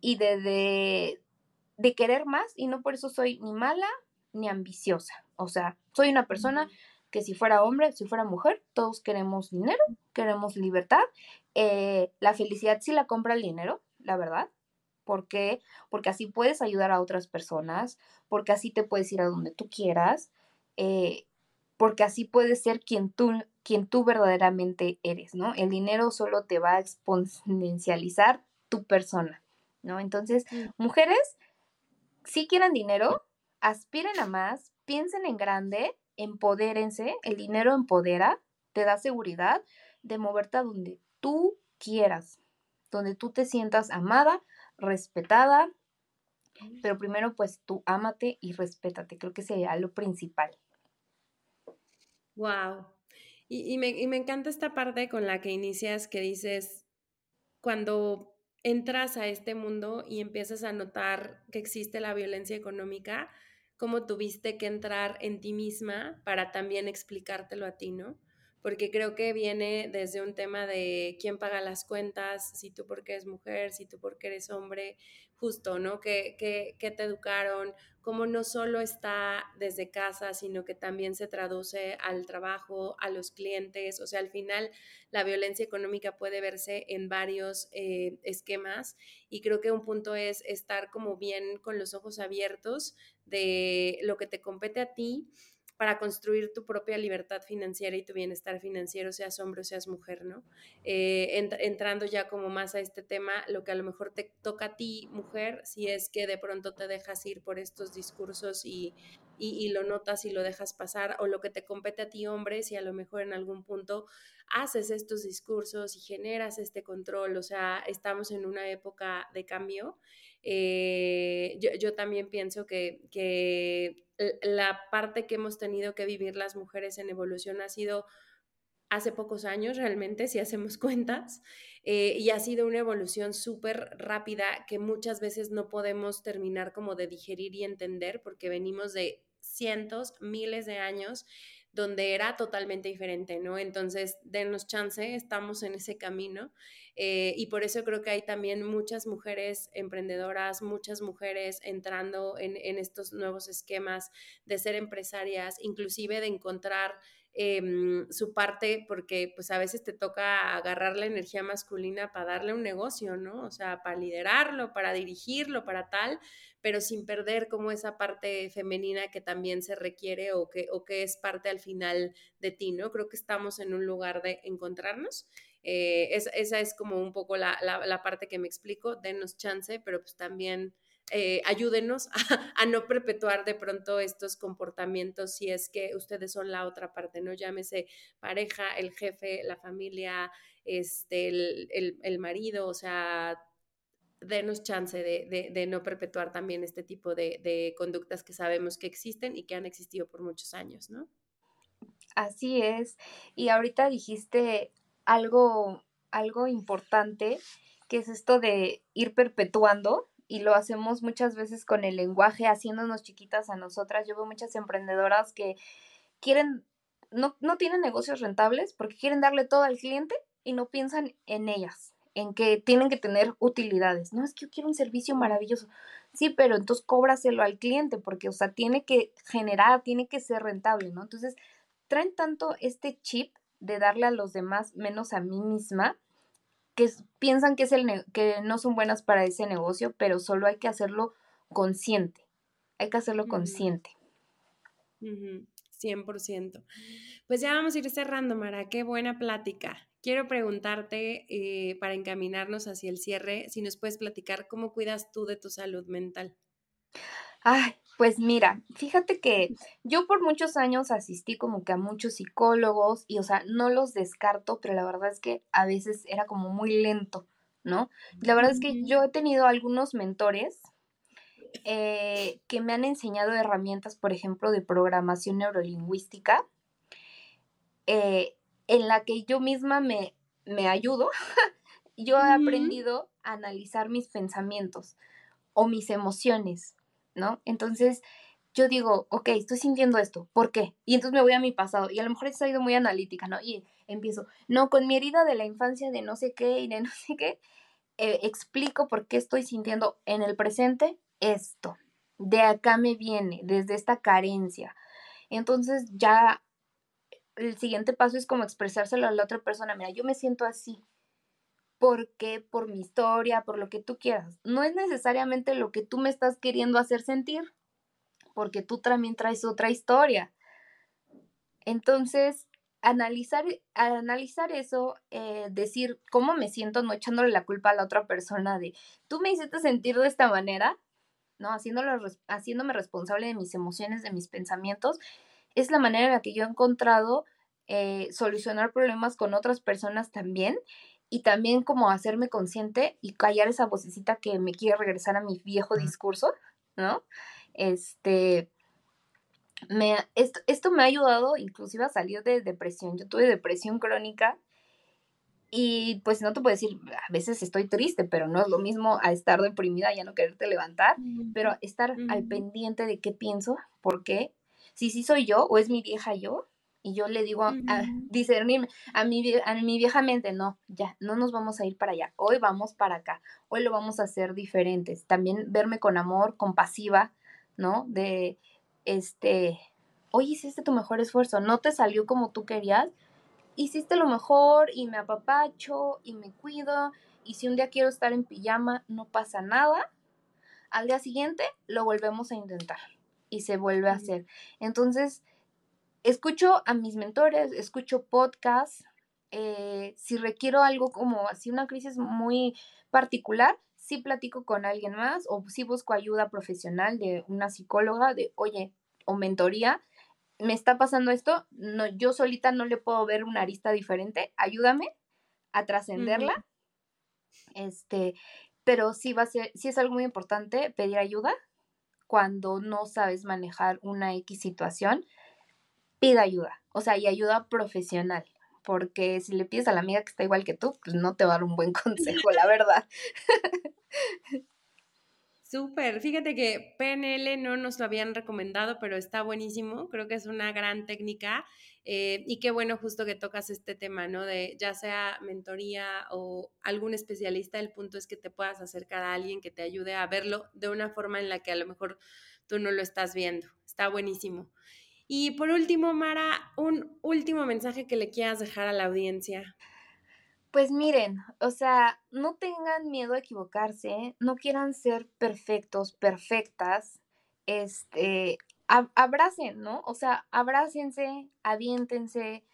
y de, de, de querer más y no por eso soy ni mala ni ambiciosa. O sea, soy una persona que si fuera hombre, si fuera mujer, todos queremos dinero, queremos libertad. Eh, la felicidad sí la compra el dinero, la verdad. ¿Por qué? Porque así puedes ayudar a otras personas, porque así te puedes ir a donde tú quieras, eh, porque así puedes ser quien tú, quien tú verdaderamente eres, ¿no? El dinero solo te va a exponencializar tu persona, ¿no? Entonces, mujeres, si quieran dinero, aspiren a más, piensen en grande empodérense, el dinero empodera, te da seguridad de moverte a donde tú quieras, donde tú te sientas amada, respetada, pero primero pues tú ámate y respétate, creo que sería lo principal. Wow. Y, me, y me encanta esta parte con la que inicias que dices, cuando entras a este mundo y empiezas a notar que existe la violencia económica, cómo tuviste que entrar en ti misma para también explicártelo a ti, ¿no? Porque creo que viene desde un tema de quién paga las cuentas, si tú porque eres mujer, si tú porque eres hombre, justo, ¿no? Que, que, te educaron, cómo no solo está desde casa, sino que también se traduce al trabajo, a los clientes, o sea, al final la violencia económica puede verse en varios eh, esquemas y creo que un punto es estar como bien con los ojos abiertos de lo que te compete a ti para construir tu propia libertad financiera y tu bienestar financiero, seas hombre o seas mujer, ¿no? Eh, entrando ya como más a este tema, lo que a lo mejor te toca a ti, mujer, si es que de pronto te dejas ir por estos discursos y, y, lo notas y lo dejas pasar, o lo que te compete a ti, hombre, si a lo mejor en algún punto haces estos discursos y generas este control, o sea, estamos en una época de cambio. Eh, yo, yo, también pienso que, que la parte que hemos tenido que vivir las mujeres en evolución ha sido hace pocos años realmente, si hacemos cuentas, eh, y ha sido una evolución súper rápida que muchas veces no podemos terminar como de digerir y entender porque venimos de cientos, miles de años donde era totalmente diferente, ¿no? Entonces, denos chance, estamos en ese camino eh, y por eso creo que hay también muchas mujeres emprendedoras, muchas mujeres entrando en, estos nuevos esquemas de ser empresarias, inclusive de encontrar Em, su parte, porque pues a veces te toca agarrar la energía masculina para darle un negocio, ¿no? O sea, para liderarlo, para dirigirlo, para tal, pero sin perder como esa parte femenina que también se requiere o que, o que es parte al final de ti, ¿no? Creo que estamos en un lugar de encontrarnos. Eh, esa es como un poco la, la, la parte que me explico, denos chance, pero pues también eh, ayúdenos a, no perpetuar de pronto estos comportamientos si es que ustedes son la otra parte, ¿no? Llámese pareja, el jefe, la familia, este, el, marido, o sea, denos chance de, no perpetuar también este tipo de, de, conductas que sabemos que existen y que han existido por muchos años, ¿no? Así es. Y ahorita dijiste algo, algo importante, que es esto de ir perpetuando y lo hacemos muchas veces con el lenguaje, haciéndonos chiquitas a nosotras. Yo veo muchas emprendedoras que quieren, no, no tienen negocios rentables porque quieren darle todo al cliente y no piensan en ellas, en que tienen que tener utilidades. No, es que yo quiero un servicio maravilloso. Sí, pero entonces cóbraselo al cliente porque, o sea, tiene que generar, tiene que ser rentable, ¿no? Entonces, traen tanto este chip de darle a los demás menos a mí misma que piensan que, es el que no son buenas para ese negocio, pero solo hay que hacerlo consciente. Hay que hacerlo consciente. 100%. Pues ya vamos a ir cerrando, Mara. Qué buena plática. Quiero preguntarte, eh, para encaminarnos hacia el cierre, si nos puedes platicar cómo cuidas tú de tu salud mental. Ay, pues mira, fíjate que yo por muchos años asistí como que a muchos psicólogos y, o sea, no los descarto, pero la verdad es que a veces era como muy lento, ¿no? La verdad es que yo he tenido algunos mentores eh, que me han enseñado herramientas, por ejemplo, de programación neurolingüística, eh, en la que yo misma me, me ayudo. yo he aprendido a analizar mis pensamientos o mis emociones ¿no? Entonces, yo digo, ok, estoy sintiendo esto, ¿por qué? Y entonces me voy a mi pasado y a lo mejor he sido muy analítica, ¿no? Y empiezo, no, con mi herida de la infancia de no sé qué y de no sé qué, eh, explico por qué estoy sintiendo en el presente esto. De acá me viene, desde esta carencia. Entonces ya el siguiente paso es como expresárselo a la otra persona, mira, yo me siento así, porque por mi historia, por lo que tú quieras. No es necesariamente lo que tú me estás queriendo hacer sentir, porque tú también traes otra historia. Entonces, analizar, analizar eso, eh, decir cómo me siento, no echándole la culpa a la otra persona de, tú me hiciste sentir de esta manera, ¿no? Haciéndolo, haciéndome responsable de mis emociones, de mis pensamientos, es la manera en la que yo he encontrado eh, solucionar problemas con otras personas también y también como hacerme consciente y callar esa vocecita que me quiere regresar a mi viejo discurso, ¿no? Este, me, esto, esto me ha ayudado inclusive a salir de depresión. Yo tuve depresión crónica y pues no te puedo decir, a veces estoy triste, pero no es lo mismo a estar deprimida, y ya no quererte levantar, pero estar al pendiente de qué pienso, por qué, si sí soy yo o es mi vieja yo, y yo le digo a, discernirme a mi, a mi vieja mente, no, ya, no nos vamos a ir para allá, hoy vamos para acá, hoy lo vamos a hacer diferentes, también verme con amor, compasiva, ¿no? De, este, hoy hiciste tu mejor esfuerzo, no te salió como tú querías, hiciste lo mejor y me apapacho y me cuido y si un día quiero estar en pijama, no pasa nada, al día siguiente lo volvemos a intentar y se vuelve a hacer. Entonces, escucho a mis mentores, escucho podcasts, eh, si requiero algo como así una crisis muy particular, sí platico con alguien más o sí busco ayuda profesional de una psicóloga de, oye, o mentoría, me está pasando esto, no, yo solita no le puedo ver una arista diferente, ayúdame a trascenderla. Este, pero sí va a ser, sí es algo muy importante pedir ayuda cuando no sabes manejar una X situación, pida ayuda, o sea, y ayuda profesional, porque si le pides a la amiga que está igual que tú, pues no te va a dar un buen consejo, la verdad. Súper, fíjate que PNL no nos lo habían recomendado, pero está buenísimo, creo que es una gran técnica eh, y qué bueno justo que tocas este tema, ¿no? De ya sea mentoría o algún especialista, el punto es que te puedas acercar a alguien que te ayude a verlo de una forma en la que a lo mejor tú no lo estás viendo, está buenísimo. Y por último, Mara, un último mensaje que le quieras dejar a la audiencia. Pues miren, o sea, no tengan miedo a equivocarse, no quieran ser perfectos, perfectas, este, abracen, ¿no? O sea, abrácense, aviéntense,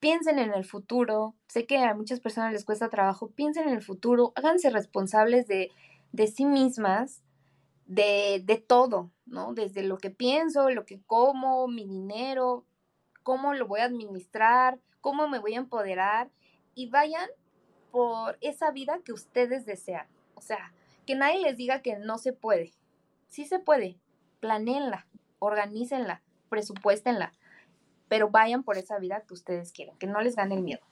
piensen en el futuro. Sé que a muchas personas les cuesta trabajo, piensen en el futuro, háganse responsables de, de sí mismas, de, de todo, ¿no? Desde lo que pienso, lo que como, mi dinero, cómo lo voy a administrar, cómo me voy a empoderar y vayan por esa vida que ustedes desean. O sea, que nadie les diga que no se puede. Sí se puede. Planeenla, organícenla, presupuéstenla, pero vayan por esa vida que ustedes quieren, que no les gane el miedo.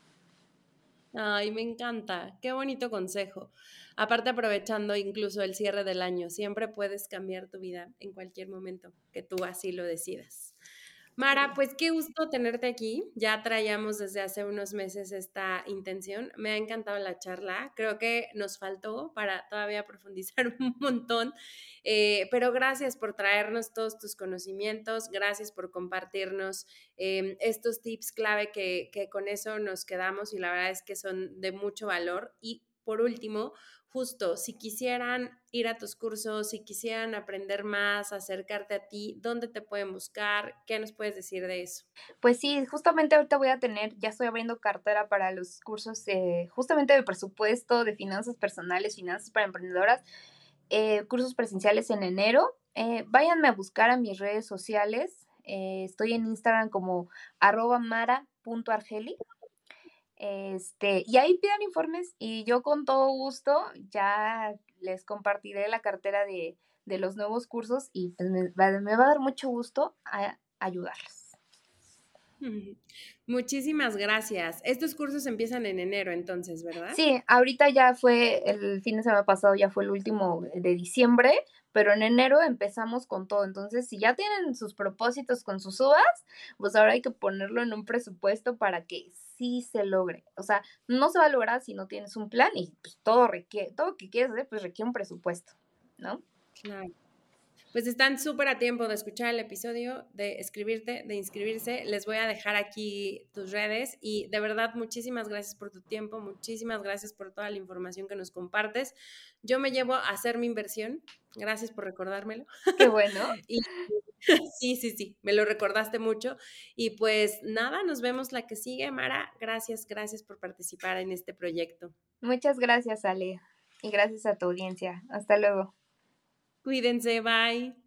Ay, me encanta. Qué bonito consejo. Aparte, aprovechando incluso el cierre del año, siempre puedes cambiar tu vida en cualquier momento que tú así lo decidas. Mara, pues qué gusto tenerte aquí. Ya traíamos desde hace unos meses esta intención. Me ha encantado la charla. Creo que nos faltó para todavía profundizar un montón, eh, pero gracias por traernos todos tus conocimientos, gracias por compartirnos em, estos tips clave que, que con eso nos quedamos y la verdad es que son de mucho valor. Y por último, justo, si quisieran ir a tus cursos, si quisieran aprender más, acercarte a ti, ¿dónde te pueden buscar? ¿Qué nos puedes decir de eso? Pues sí, justamente ahorita voy a tener, ya estoy abriendo cartera para los cursos justamente de presupuesto, de finanzas personales, finanzas para emprendedoras, eh, cursos presenciales en enero. Eh, váyanme a buscar a mis redes sociales. Eh, estoy en Instagram como arroba mara.argeli este, y ahí pidan informes y yo con todo gusto ya les compartiré la cartera de, los nuevos cursos y pues me, va a dar mucho gusto a ayudarles. Muchísimas gracias. Estos cursos empiezan en enero entonces, ¿verdad? Sí, ahorita ya fue el fin de semana pasado, ya fue el último de diciembre, pero en enero empezamos con todo. Entonces, si ya tienen sus propósitos con sus uvas, pues ahora hay que ponerlo en un presupuesto para que sí se logre. O sea, no se va a lograr si no tienes un plan y pues todo requiere, todo que quieres hacer, pues requiere un presupuesto, ¿no? Claro. Pues están súper a tiempo de escuchar el episodio, de escribirte, de inscribirse. Les voy a dejar aquí tus redes y de verdad muchísimas gracias por tu tiempo, muchísimas gracias por toda la información que nos compartes. Yo me llevo a hacer mi inversión. Gracias por recordármelo. Qué bueno. sí, sí, sí, me lo recordaste mucho. Y pues nada, nos vemos la que sigue, Mara. Gracias, gracias por participar en este proyecto. Muchas gracias, Ale. Y gracias a tu audiencia. Hasta luego. Cuídense, bye.